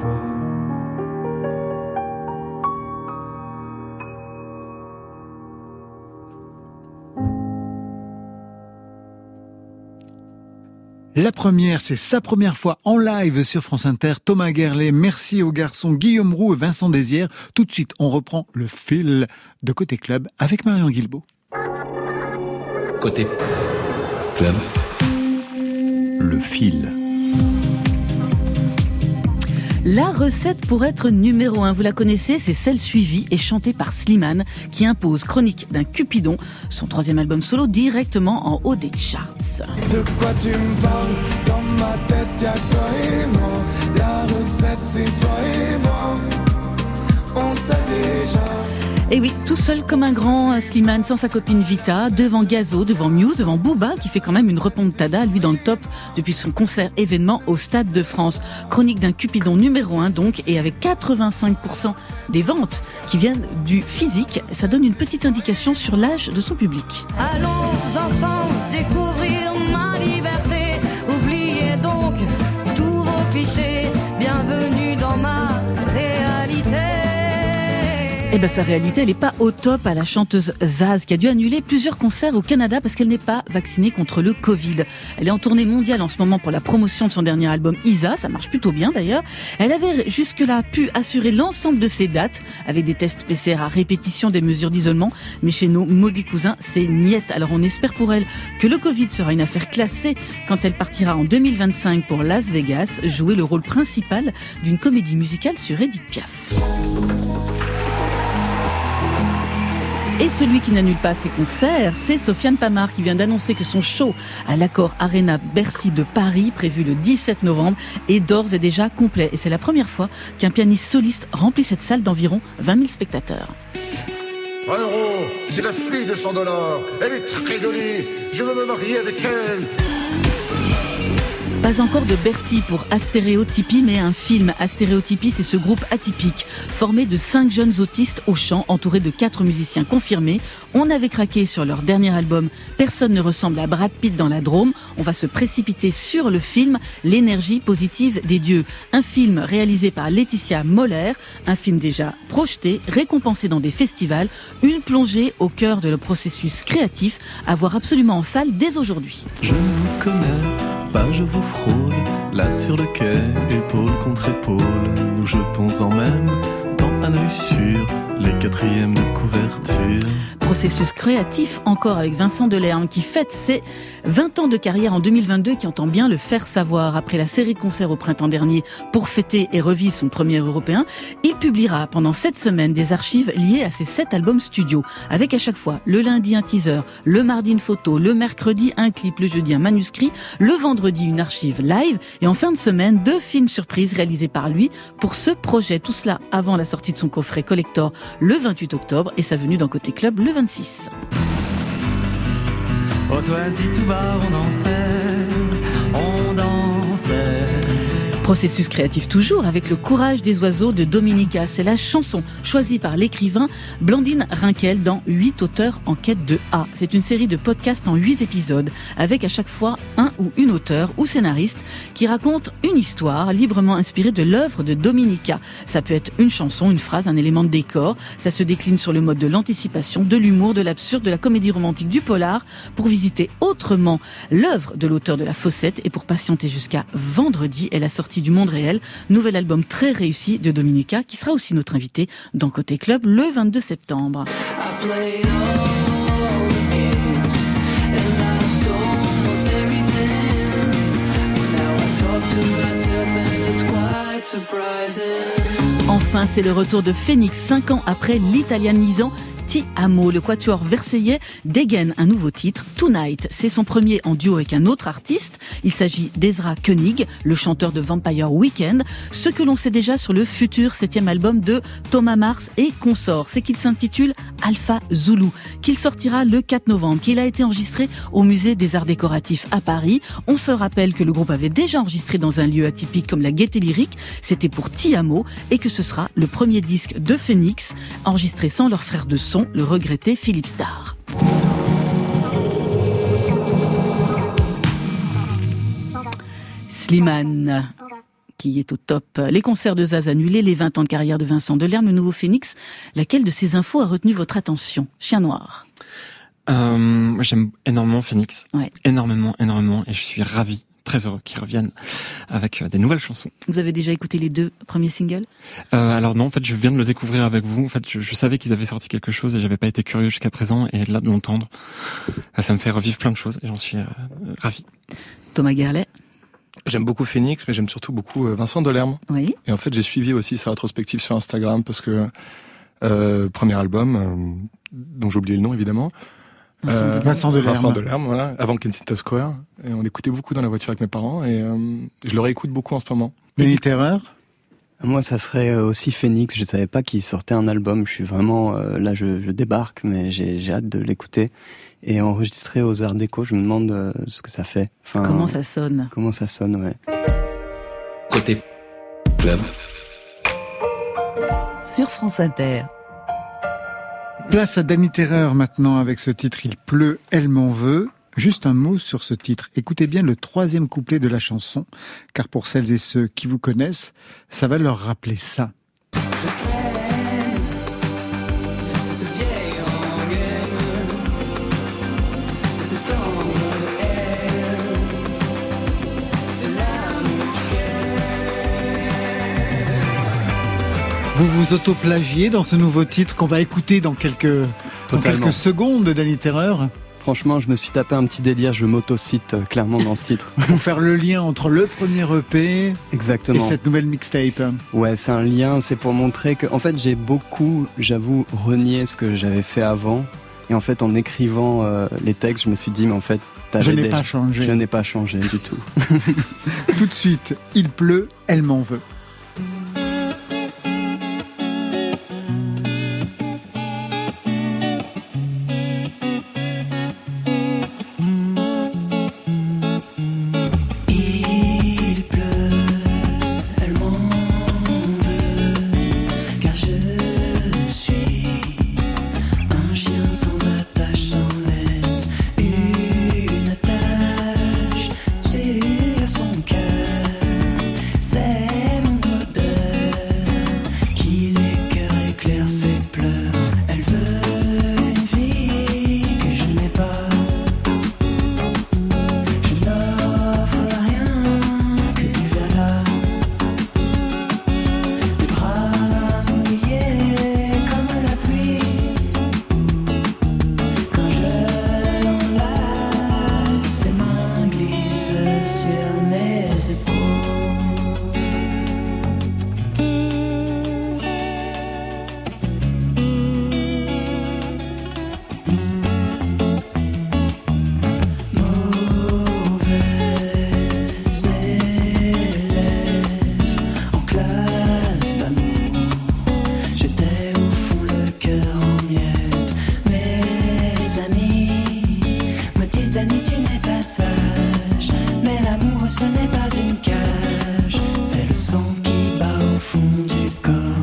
Speaker 10: fois. La première,
Speaker 2: c'est sa première fois en live sur France Inter. Thomas Guerlet, merci aux garçons Guillaume Roux et Vincent Désière. Tout de suite, on reprend le fil de Côté Club avec Marion Guilbault.
Speaker 1: Côté club,
Speaker 11: Le fil.
Speaker 3: La recette pour être numéro un, vous la connaissez, c'est celle suivie et chantée par Slimane qui impose Chronique d'un Cupidon, son troisième album solo directement en haut des charts.
Speaker 10: De quoi tu me parles? Dans ma tête y'a toi et moi La recette c'est toi et moi On sait déjà
Speaker 3: Et oui, tout seul comme un grand euh, Slimane sans sa copine Vita, devant Gazo, devant Muse, devant Booba qui fait quand même une repontada, lui dans le top depuis son concert événement au Stade de France. Chronique d'un Cupidon numéro 1 donc, et avec 85% des ventes qui viennent du physique, ça donne une petite indication sur l'âge de son public.
Speaker 12: Allons ensemble découvrir ma liberté. Oubliez donc tous vos.
Speaker 3: Eh ben sa réalité, elle n'est pas au top à la chanteuse Zaz qui a dû annuler plusieurs concerts au Canada parce qu'elle n'est pas vaccinée contre le Covid. Elle est en tournée mondiale en ce moment pour la promotion de son dernier album Isa, ça marche plutôt bien d'ailleurs. Elle avait jusque-là pu assurer l'ensemble de ses dates avec des tests PCR à répétition des mesures d'isolement, mais chez nos maudits cousins, c'est niette. Alors on espère pour elle que le Covid sera une affaire classée quand elle partira en 2025 pour Las Vegas jouer le rôle principal d'une comédie musicale sur Edith Piaf. Et celui qui n'annule pas ses concerts, c'est Sofiane Pamar qui vient d'annoncer que son show à l'accord Arena Bercy de Paris, prévu le 17 novembre, est d'ores et déjà complet. Et c'est la première fois qu'un pianiste soliste remplit cette salle d'environ 20 000 spectateurs.
Speaker 13: Un euro, c'est la fille de 100 dollars. Elle est très jolie. Je veux me marier avec elle.
Speaker 3: Pas encore de Bercy pour Astéréotypie, mais un film. Astéréotypie, c'est ce groupe atypique, formé de cinq jeunes autistes au chant, entouré de quatre musiciens confirmés. On avait craqué sur leur dernier album Personne ne ressemble à Brad Pitt dans la Drôme. On va se précipiter sur le film L'énergie positive des dieux. Un film réalisé par Laetitia Moller, un film déjà projeté, récompensé dans des festivals, une plongée au cœur de le processus créatif à voir absolument en salle dès aujourd'hui.
Speaker 14: Je ne vous connais pas, je vous frôle, là sur le quai, épaule contre épaule, nous jetons en même temps un œil sur les quatrièmes.
Speaker 3: Processus créatif encore avec Vincent Delerme qui fête ses 20 ans de carrière en 2022 qui entend bien le faire savoir. Après la série de concerts au printemps dernier pour fêter et revivre son premier européen, il publiera pendant cette semaine des archives liées à ses sept albums studio avec à chaque fois le lundi un teaser, le mardi une photo, le mercredi un clip, le jeudi un manuscrit, le vendredi une archive live et en fin de semaine deux films surprises réalisés par lui pour ce projet. Tout cela avant la sortie de son coffret collector le 28 octobre et sa venue dans Côté Club le 26.
Speaker 14: Au toit dit tout bas, on dansait, on dansait.
Speaker 3: Processus créatif toujours avec le courage des oiseaux de Dominica. C'est la chanson choisie par l'écrivain Blandine Rinkel dans 8 auteurs en quête de A. C'est une série de podcasts en 8 épisodes avec à chaque fois un ou une auteur ou scénariste qui raconte une histoire librement inspirée de l'œuvre de Dominica. Ça peut être une chanson, une phrase, un élément de décor. Ça se décline sur le mode de l'anticipation, de l'humour, de l'absurde, de la comédie romantique, du polar pour visiter autrement l'œuvre de l'auteur de La Fossette et pour patienter jusqu'à vendredi et la du monde réel, nouvel album très réussi de Dominica qui sera aussi notre invité dans Côté Club le 22 septembre. Enfin, c'est le retour de Phoenix, cinq ans après l'italianisant Ti Amo. Le quatuor versaillais dégaine un nouveau titre, Tonight. C'est son premier en duo avec un autre artiste. Il s'agit d'Ezra Koenig, le chanteur de Vampire Weekend. Ce que l'on sait déjà sur le futur septième album de Thomas Mars et consorts, c'est qu'il s'intitule Alpha Zulu, qu'il sortira le 4 novembre, qu'il a été enregistré au musée des arts décoratifs à Paris. On se rappelle que le groupe avait déjà enregistré dans un lieu atypique comme la Gaieté Lyrique. C'était pour Ti Amo et que ce sera le premier disque de Phoenix enregistré sans leur frère de son le regretté Philippe Starr. Slimane qui est au top. Les concerts de Zaz annulés, les 20 ans de carrière de Vincent Delerme, le nouveau Phoenix. Laquelle de ces infos a retenu votre attention? Chien noir.
Speaker 8: Euh, moi, j'aime énormément Phoenix.
Speaker 3: Ouais.
Speaker 8: Énormément, énormément. Et je suis ravi, très heureux qu'ils reviennent avec euh, des nouvelles chansons.
Speaker 3: Vous avez déjà écouté les deux premiers singles?
Speaker 8: Euh, alors non, en fait, je viens de le découvrir avec vous. En fait, je, je savais qu'ils avaient sorti quelque chose et j'avais pas été curieux jusqu'à présent. Et là, de l'entendre, euh, ça me fait revivre plein de choses et j'en suis euh, ravi.
Speaker 3: Thomas Gerlet
Speaker 7: J'aime beaucoup Phoenix, mais j'aime surtout beaucoup Vincent Delerme.
Speaker 3: Oui.
Speaker 7: Et en fait, j'ai suivi aussi sa rétrospective sur Instagram parce que euh, premier album, euh, dont j'ai oublié le nom évidemment.
Speaker 2: Vincent de- Vincent Delerme.
Speaker 7: Vincent Delerme, voilà, avant Kensington Square. Et on l'écoutait beaucoup dans la voiture avec mes parents et euh, je le réécoute beaucoup en ce moment.
Speaker 2: Denis Terreur
Speaker 4: Moi, ça serait euh, aussi Phoenix. Je savais pas qu'il sortait un album. Je suis vraiment euh, là, je, je débarque, mais j'ai j'ai hâte de l'écouter et enregistrer aux Arts Déco. Je me demande euh, ce que ça fait. Enfin,
Speaker 3: Comment ça sonne?
Speaker 4: Comment ça sonne, ouais.
Speaker 1: Côté club.
Speaker 5: Sur France Inter.
Speaker 2: Place à Danny Terreur maintenant avec ce titre Il pleut, elle m'en veut. Juste un mot sur ce titre. Écoutez bien le troisième couplet de la chanson, car pour celles et ceux qui vous connaissent, ça va leur rappeler ça. Vous vous autoplagiez dans ce nouveau titre qu'on va écouter dans quelques, dans quelques secondes, Danny Terreur
Speaker 4: franchement, je me suis tapé un petit délire, je m'auto-cite euh, clairement dans ce titre.
Speaker 2: Pour faire le lien entre le premier EP
Speaker 4: Exactement.
Speaker 2: et cette nouvelle mixtape.
Speaker 4: Ouais, c'est un lien, c'est pour montrer que, en fait, j'ai beaucoup, j'avoue, renié ce que j'avais fait avant. Et en fait, en écrivant euh, les textes, je me suis dit, mais en fait,
Speaker 2: Je n'ai
Speaker 4: des-
Speaker 2: pas changé.
Speaker 4: Je n'ai pas changé du tout.
Speaker 2: Tout de suite, il pleut, elle m'en veut.
Speaker 15: Qui bat au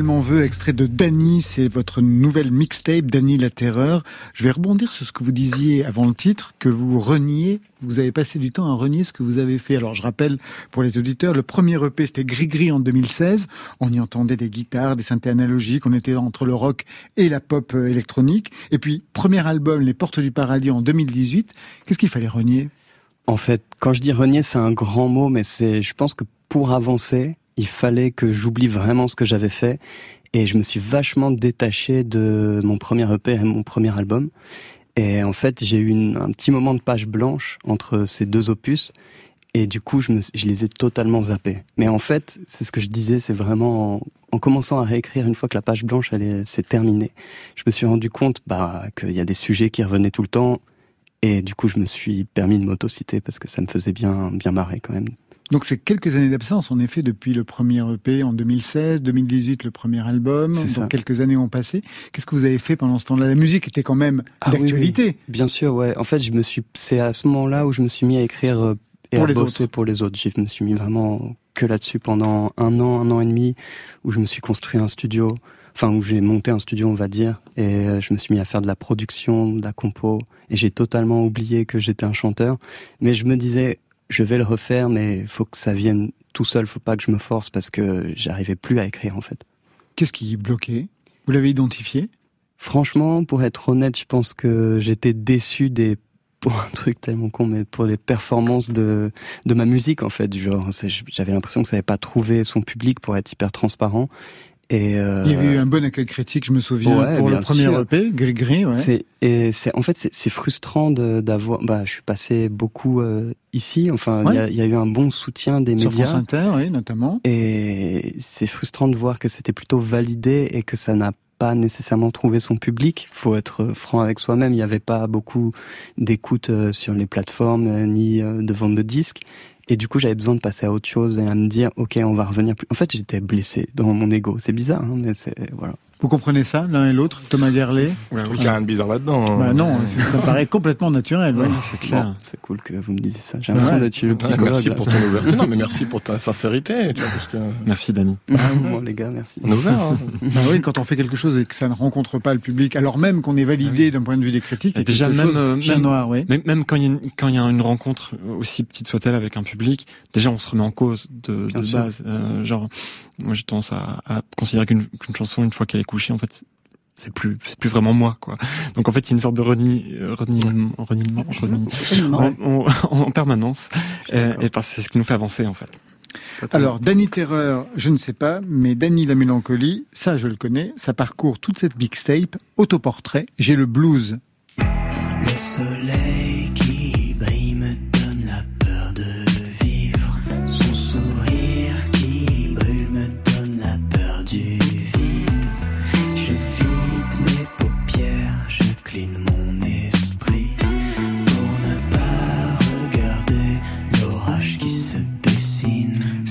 Speaker 15: elle
Speaker 2: m'en veut, extrait de Dany, c'est votre nouvelle mixtape, Dany la Terreur. Je vais rebondir sur ce que vous disiez avant le titre, que vous reniez, vous avez passé du temps à renier ce que vous avez fait. Alors je rappelle pour les auditeurs, le premier EP c'était Gris Gris en 2016, on y entendait des guitares, des synthés analogiques, on était entre le rock et la pop euh, électronique. Et puis premier album, Les Portes du Paradis en 2018, qu'est-ce qu'il fallait renier?
Speaker 4: En fait, quand je dis renier, c'est un grand mot, mais c'est, je pense que pour avancer, il fallait que j'oublie vraiment ce que j'avais fait. Et je me suis vachement détaché de mon premier EP et mon premier album. Et en fait, j'ai eu un petit moment de page blanche entre ces deux opus. Et du coup, je, les ai totalement zappés. Mais en fait, c'est ce que je disais, c'est vraiment en, en commençant à réécrire une fois que la page blanche elle est, c'est terminé. Je me suis rendu compte bah, qu'il y a des sujets qui revenaient tout le temps. Et du coup, je me suis permis de m'autociter parce que ça me faisait bien, bien marrer quand même.
Speaker 2: Donc c'est quelques années d'absence en effet depuis le premier EP en 2016, 2018 le premier album, donc
Speaker 4: ça.
Speaker 2: quelques années ont passé. Qu'est-ce que vous avez fait pendant ce temps-là? La musique était quand même
Speaker 4: Ah
Speaker 2: d'actualité.
Speaker 4: oui. Bien sûr, ouais. En fait, je me suis, c'est à ce moment-là où je me suis mis à écrire euh, et
Speaker 2: Pour
Speaker 4: à
Speaker 2: les
Speaker 4: bosser
Speaker 2: autres.
Speaker 4: pour les autres. Je me suis mis vraiment que là-dessus pendant un an, un an et demi, où je me suis construit un studio, enfin où j'ai monté un studio, on va dire, et euh, je me suis mis à faire de la production, de la compo, et j'ai totalement oublié que j'étais un chanteur. Mais je me disais, je vais le refaire, mais faut que ça vienne tout seul, faut pas que je me force parce que j'arrivais plus à écrire en fait.
Speaker 2: Qu'est-ce qui bloquait? Vous l'avez identifié?
Speaker 4: Franchement, pour être honnête, je pense que j'étais déçu des pour un truc tellement con, mais pour les performances de, de ma musique, en fait. Genre, j'avais l'impression que ça n'avait pas trouvé son public pour être hyper transparent. Et euh...
Speaker 2: Il y avait eu un bon accueil critique, je me souviens,
Speaker 4: Ouais,
Speaker 2: pour le premier
Speaker 4: sûr.
Speaker 2: EP, Gris Gris. Ouais.
Speaker 4: C'est et c'est en fait c'est- frustrant de- d'avoir. Bah, je suis passé beaucoup euh, ici. Enfin, il y a-
Speaker 2: Ouais.
Speaker 4: il y, a eu un bon soutien des
Speaker 2: Sur
Speaker 4: médias.
Speaker 2: France Inter, oui, notamment.
Speaker 4: Et c'est frustrant de voir que c'était plutôt validé et que ça n'a pas nécessairement trouvé son public. Faut être franc avec soi-même. Il n'y avait pas beaucoup d'écoute euh, sur les plateformes euh, ni euh, de vente de disques. Et du coup, j'avais besoin de passer à autre chose et à me dire, ok, on va revenir plus. En fait, j'étais blessé dans mon ego. C'est bizarre, hein, mais c'est voilà.
Speaker 2: Vous comprenez ça, l'un et l'autre, Thomas Gerlet
Speaker 7: Je trouve qu'il y a rien de bizarre là-dedans. hein.
Speaker 2: Bah non, c'est- ça paraît complètement naturel. ouais.
Speaker 4: Bon, c'est cool que vous me disiez ça. J'ai
Speaker 2: Ouais.
Speaker 4: l'impression d'être le
Speaker 11: Ouais,
Speaker 4: psychologue.
Speaker 11: merci
Speaker 4: là.
Speaker 11: pour ton ouverture. Non, mais merci pour ta sincérité. Tu vois, parce que...
Speaker 8: Merci Dani.
Speaker 4: Ah, bon, les gars, merci.
Speaker 11: On ouvert. hein.
Speaker 2: Bah oui, quand on fait quelque chose et que ça ne rencontre pas le public, alors même qu'on est validé d'un point de vue des critiques, il
Speaker 8: Ah Déjà, même,
Speaker 2: chose
Speaker 8: euh, même,
Speaker 2: noir, oui.
Speaker 8: même, même quand il y, a une, quand il y a une rencontre, aussi petite soit-elle, avec un public, déjà on se remet en cause de, de base. Euh, genre, moi j'ai tendance à, à considérer qu'une qu'une chanson, une fois qu'elle est couchée, en fait, c'est plus c'est plus vraiment moi, quoi. Donc en fait, il y a une sorte de renie, euh, reniement, reniement, renie-
Speaker 3: Reniement.
Speaker 8: en, en- en permanence. Et, et parce que c'est ce qui nous fait avancer, en fait.
Speaker 2: Alors, Danny Terreur, je ne sais pas, mais Danny la mélancolie, ça je le connais, ça parcourt toute cette mixtape, autoportrait, j'ai le blues.
Speaker 15: Le soleil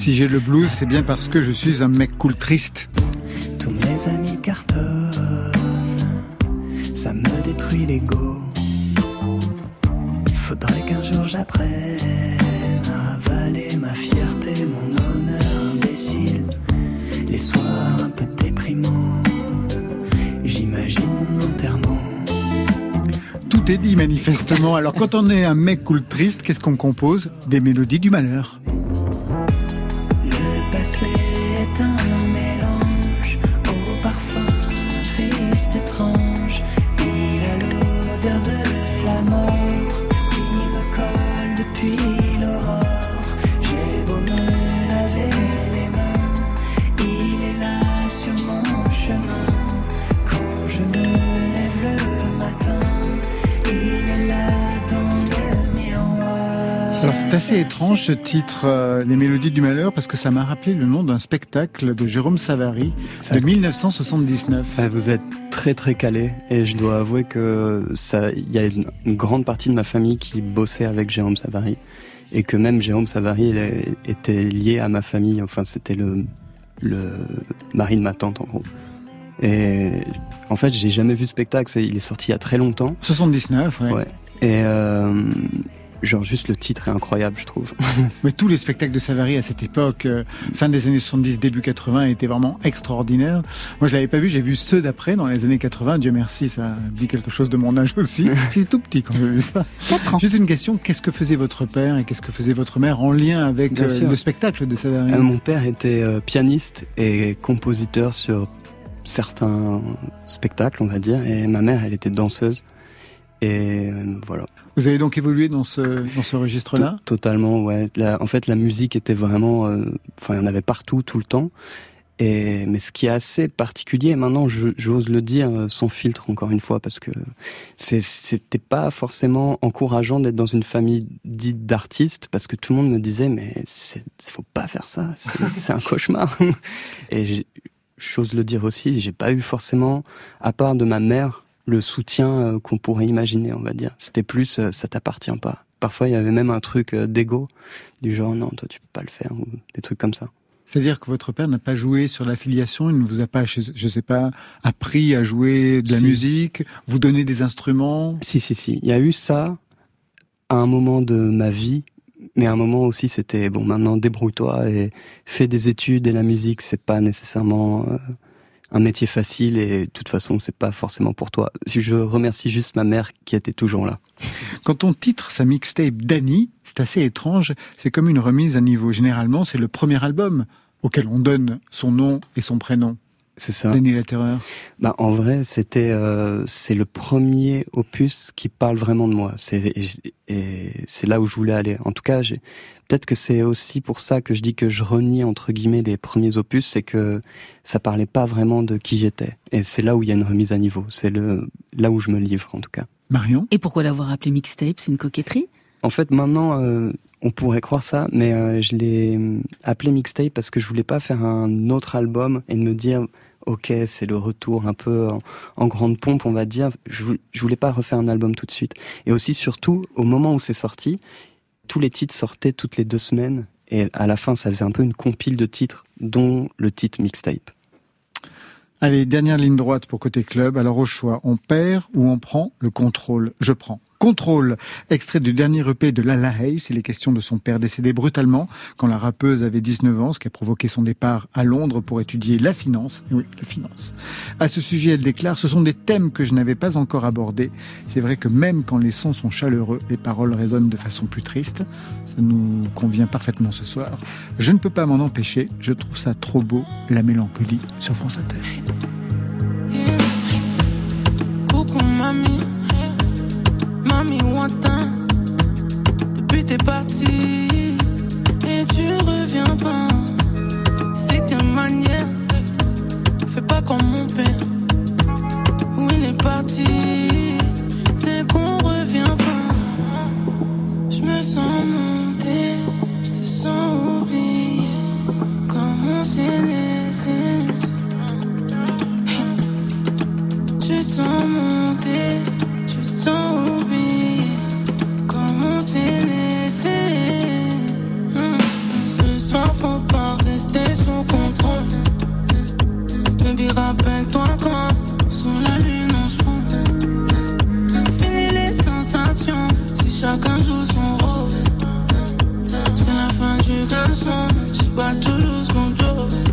Speaker 2: Si j'ai le blues, c'est bien parce que je suis un mec cool triste.
Speaker 15: Tous mes amis cartonnent, ça me détruit l'ego. Faudrait qu'un jour j'apprenne à avaler ma fierté, mon honneur imbécile. Les soirs un peu déprimants, j'imagine mon enterrement.
Speaker 2: Tout est dit manifestement. Alors quand on est un mec cool triste, qu'est-ce qu'on compose? Des mélodies du malheur.
Speaker 15: Étrange
Speaker 2: ce titre, euh, Les Mélodies du Malheur, parce que ça m'a rappelé le nom d'un spectacle de Jérôme Savary de 1979.
Speaker 4: Ouais, vous êtes très très calé et je dois avouer que ça, il y a une, une grande partie de ma famille qui bossait avec Jérôme Savary et que même Jérôme Savary était lié à ma famille. Enfin, c'était le le mari de ma tante en gros. Et en fait, j'ai jamais vu ce spectacle. Il est sorti il y a très longtemps.
Speaker 2: 79, ouais.
Speaker 4: Ouais. Et euh, genre juste le titre est incroyable, je trouve.
Speaker 2: Mais tous les spectacles de Savary à cette époque, euh, fin des années 70, début 80, étaient vraiment extraordinaires. Moi, je l'avais pas vu, j'ai vu ceux d'après dans les années 80. Dieu merci, ça dit quelque chose de mon âge aussi. J'étais tout petit quand j'ai vu ça. Juste une question, qu'est-ce que faisait votre père et qu'est-ce que faisait votre mère en lien avec euh, le spectacle de Savary?
Speaker 4: Euh, mon père était euh, pianiste et compositeur sur certains spectacles, on va dire, et ma mère, elle était danseuse. Et euh, voilà.
Speaker 2: Vous avez donc évolué dans ce, dans ce registre-là
Speaker 4: To- Totalement, ouais. La- en fait, la musique était vraiment, euh, enfin, il y en avait partout, tout le temps. Et mais ce qui est assez particulier, maintenant, je- j'ose le dire euh, sans filtre encore une fois, parce que c'est- c'était pas forcément encourageant d'être dans une famille dite d'artistes, parce que tout le monde me disait, mais c'est faut pas faire ça, c'est c'est un cauchemar. Et j'ose le dire aussi, j'ai pas eu forcément, à part de ma mère, le soutien euh, qu'on pourrait imaginer, on va dire. C'était plus, euh, ça t'appartient pas. Parfois, il y avait même un truc euh, d'ego, du genre, non, toi, tu peux pas le faire, ou des trucs comme ça.
Speaker 2: C'est-à-dire que votre père n'a pas joué sur l'affiliation, il ne vous a pas, je je sais pas, appris à jouer de la
Speaker 4: Si.
Speaker 2: musique, vous donner des instruments?
Speaker 4: Si, si, si. Il y a eu ça à un moment de ma vie, mais à un moment aussi, c'était, bon, maintenant, débrouille-toi et fais des études et la musique, c'est pas nécessairement euh, un métier facile et de toute façon, c'est pas forcément pour toi. Si je remercie juste ma mère qui était toujours là.
Speaker 2: Quand on titre sa mixtape Danny, c'est assez étrange, c'est comme une remise à niveau. Généralement, c'est le premier album auquel on donne son nom et son prénom.
Speaker 4: C'est ça.
Speaker 2: Denis la Terreur
Speaker 4: Bah en vrai, c'était euh, c'est le premier opus qui parle vraiment de moi. C'est et, et c'est là où je voulais aller. En tout cas, j'ai peut-être que c'est aussi pour ça que je dis que je renie entre guillemets les premiers opus, c'est que ça parlait pas vraiment de qui j'étais. Et c'est là où il y a une remise à niveau. C'est le là où je me livre en tout cas.
Speaker 2: Marion?
Speaker 3: Et pourquoi l'avoir appelé mixtape? C'est une coquetterie?
Speaker 4: En fait, maintenant, euh, on pourrait croire ça, mais euh, je l'ai euh, appelé mixtape parce que je voulais pas faire un autre album et me dire, ok, c'est le retour un peu en, en grande pompe, on va dire. Je voulais pas refaire un album tout de suite. Et aussi, surtout, au moment où c'est sorti, tous les titres sortaient toutes les deux semaines. Et à la fin, ça faisait un peu une compile de titres, dont le titre mixtape.
Speaker 2: Allez, dernière ligne droite pour côté club. Alors au choix, on perd ou on prend le contrôle? Je prends. Contrôle, extrait du dernier EP de Lala Hayes, il est question de son père décédé brutalement quand la rappeuse avait 19 ans, ce qui a provoqué son départ à Londres pour étudier la finance. Oui, la finance. À ce sujet, elle déclare, ce sont des thèmes que je n'avais pas encore abordés. C'est vrai que même quand les sons sont chaleureux, les paroles résonnent de façon plus triste. Ça nous convient parfaitement ce soir. Je ne peux pas m'en empêcher, je trouve ça trop beau, la mélancolie sur France Inter.
Speaker 16: Mamie Wantin. Depuis t'es parti et tu reviens pas. C'est quelle manière, fais pas comme mon père. Où il est parti, c'est qu'on revient pas. Je me sens monter, je te sens oublier. Comme on s'est laissé. Tu te sens monter, tu te sens oublier Baby rappelle-toi quand Sous la lune on se fout Fini les sensations Si chacun joue son rôle. C'est la fin du garçon Je bats Toulouse contre Reste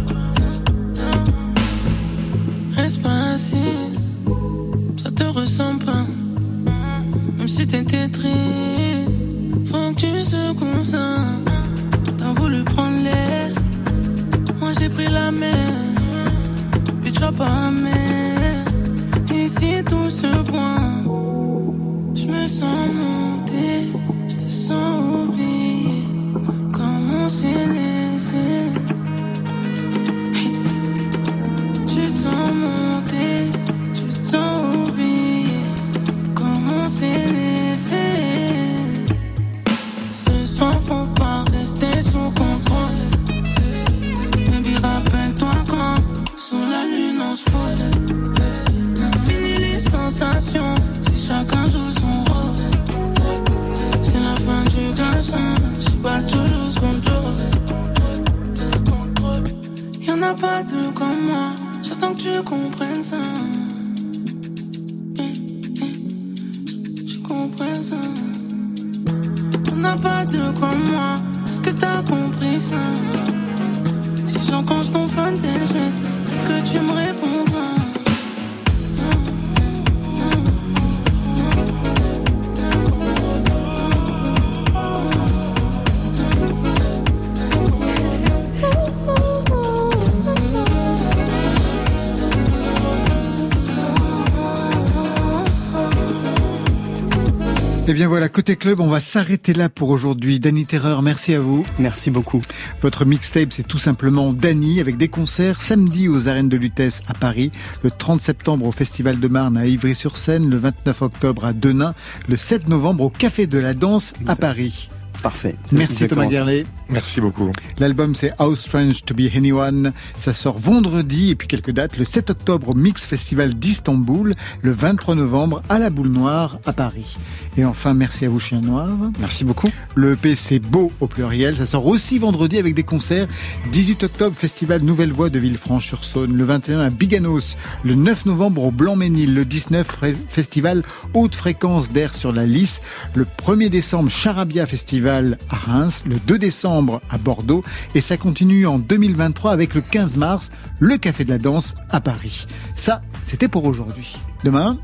Speaker 2: bien voilà, côté club, on va s'arrêter là pour aujourd'hui. Danny Terreur, merci à vous.
Speaker 4: Merci beaucoup.
Speaker 2: Votre mixtape, c'est tout simplement Danny, avec des concerts samedi aux arènes de Lutèce à Paris, le 30 septembre au Festival de Marne à Ivry-sur-Seine, le 29 octobre à Denain, le 7 novembre au Café de la Danse à Paris.
Speaker 4: Parfait.
Speaker 2: Merci Thomas Guerlet.
Speaker 7: Merci beaucoup.
Speaker 2: L'album c'est How Strange to Be Anyone. Ça sort vendredi et puis quelques dates. Le 7 octobre au Mix Festival d'Istanbul. Le 23 novembre à la Boule Noire à Paris. Et enfin, merci à vous Chien Noir.
Speaker 8: Merci beaucoup.
Speaker 2: Le EP c'est Beau au pluriel. Ça sort aussi vendredi avec des concerts. 18 octobre, Festival Nouvelle Voix de Villefranche-sur-Saône. Le 21 à Biganos. Le 9 novembre au Blanc-Ménil. Le 19 Festival Haute Fréquence d'air sur la Lys. Le 1er décembre, Charabia Festival à Reims. Le 2 décembre à Bordeaux et ça continue en 2023 avec le 15 mars, le Café de la Danse à Paris. Ça, c'était pour aujourd'hui. Demain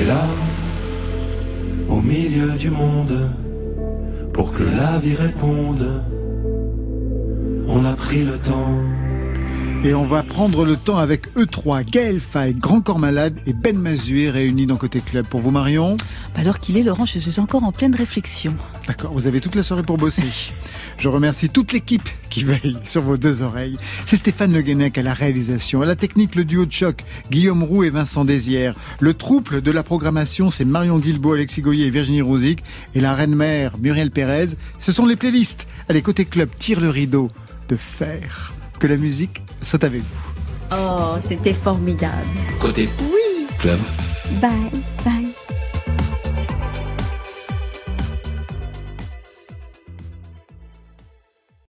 Speaker 14: Et là, au milieu du monde, pour que la vie réponde, on a pris le temps
Speaker 2: Et on va prendre le temps avec E3, Gaël Faye, Grand Corps Malade et Ben Mazué réunis dans Côté Club. Pour vous, Marion
Speaker 3: Bah Alors qu'il est, Laurent, je suis encore en pleine réflexion.
Speaker 2: D'accord, vous avez toute la soirée pour bosser. Je remercie toute l'équipe qui veille sur vos deux oreilles. C'est Stéphane Le Guenec à la réalisation, à la technique le duo de choc, Guillaume Roux et Vincent Désière. Le trouble de la programmation, c'est Marion Guilbault, Alexis Goyer et Virginie Rouzic. Et la reine-mère, Muriel Pérez. Ce sont les playlists. Allez, côté club, tire le rideau de fer. Que la musique soit avec vous.
Speaker 17: Oh, c'était formidable.
Speaker 1: Côté
Speaker 17: Oui.
Speaker 1: club.
Speaker 17: Bye.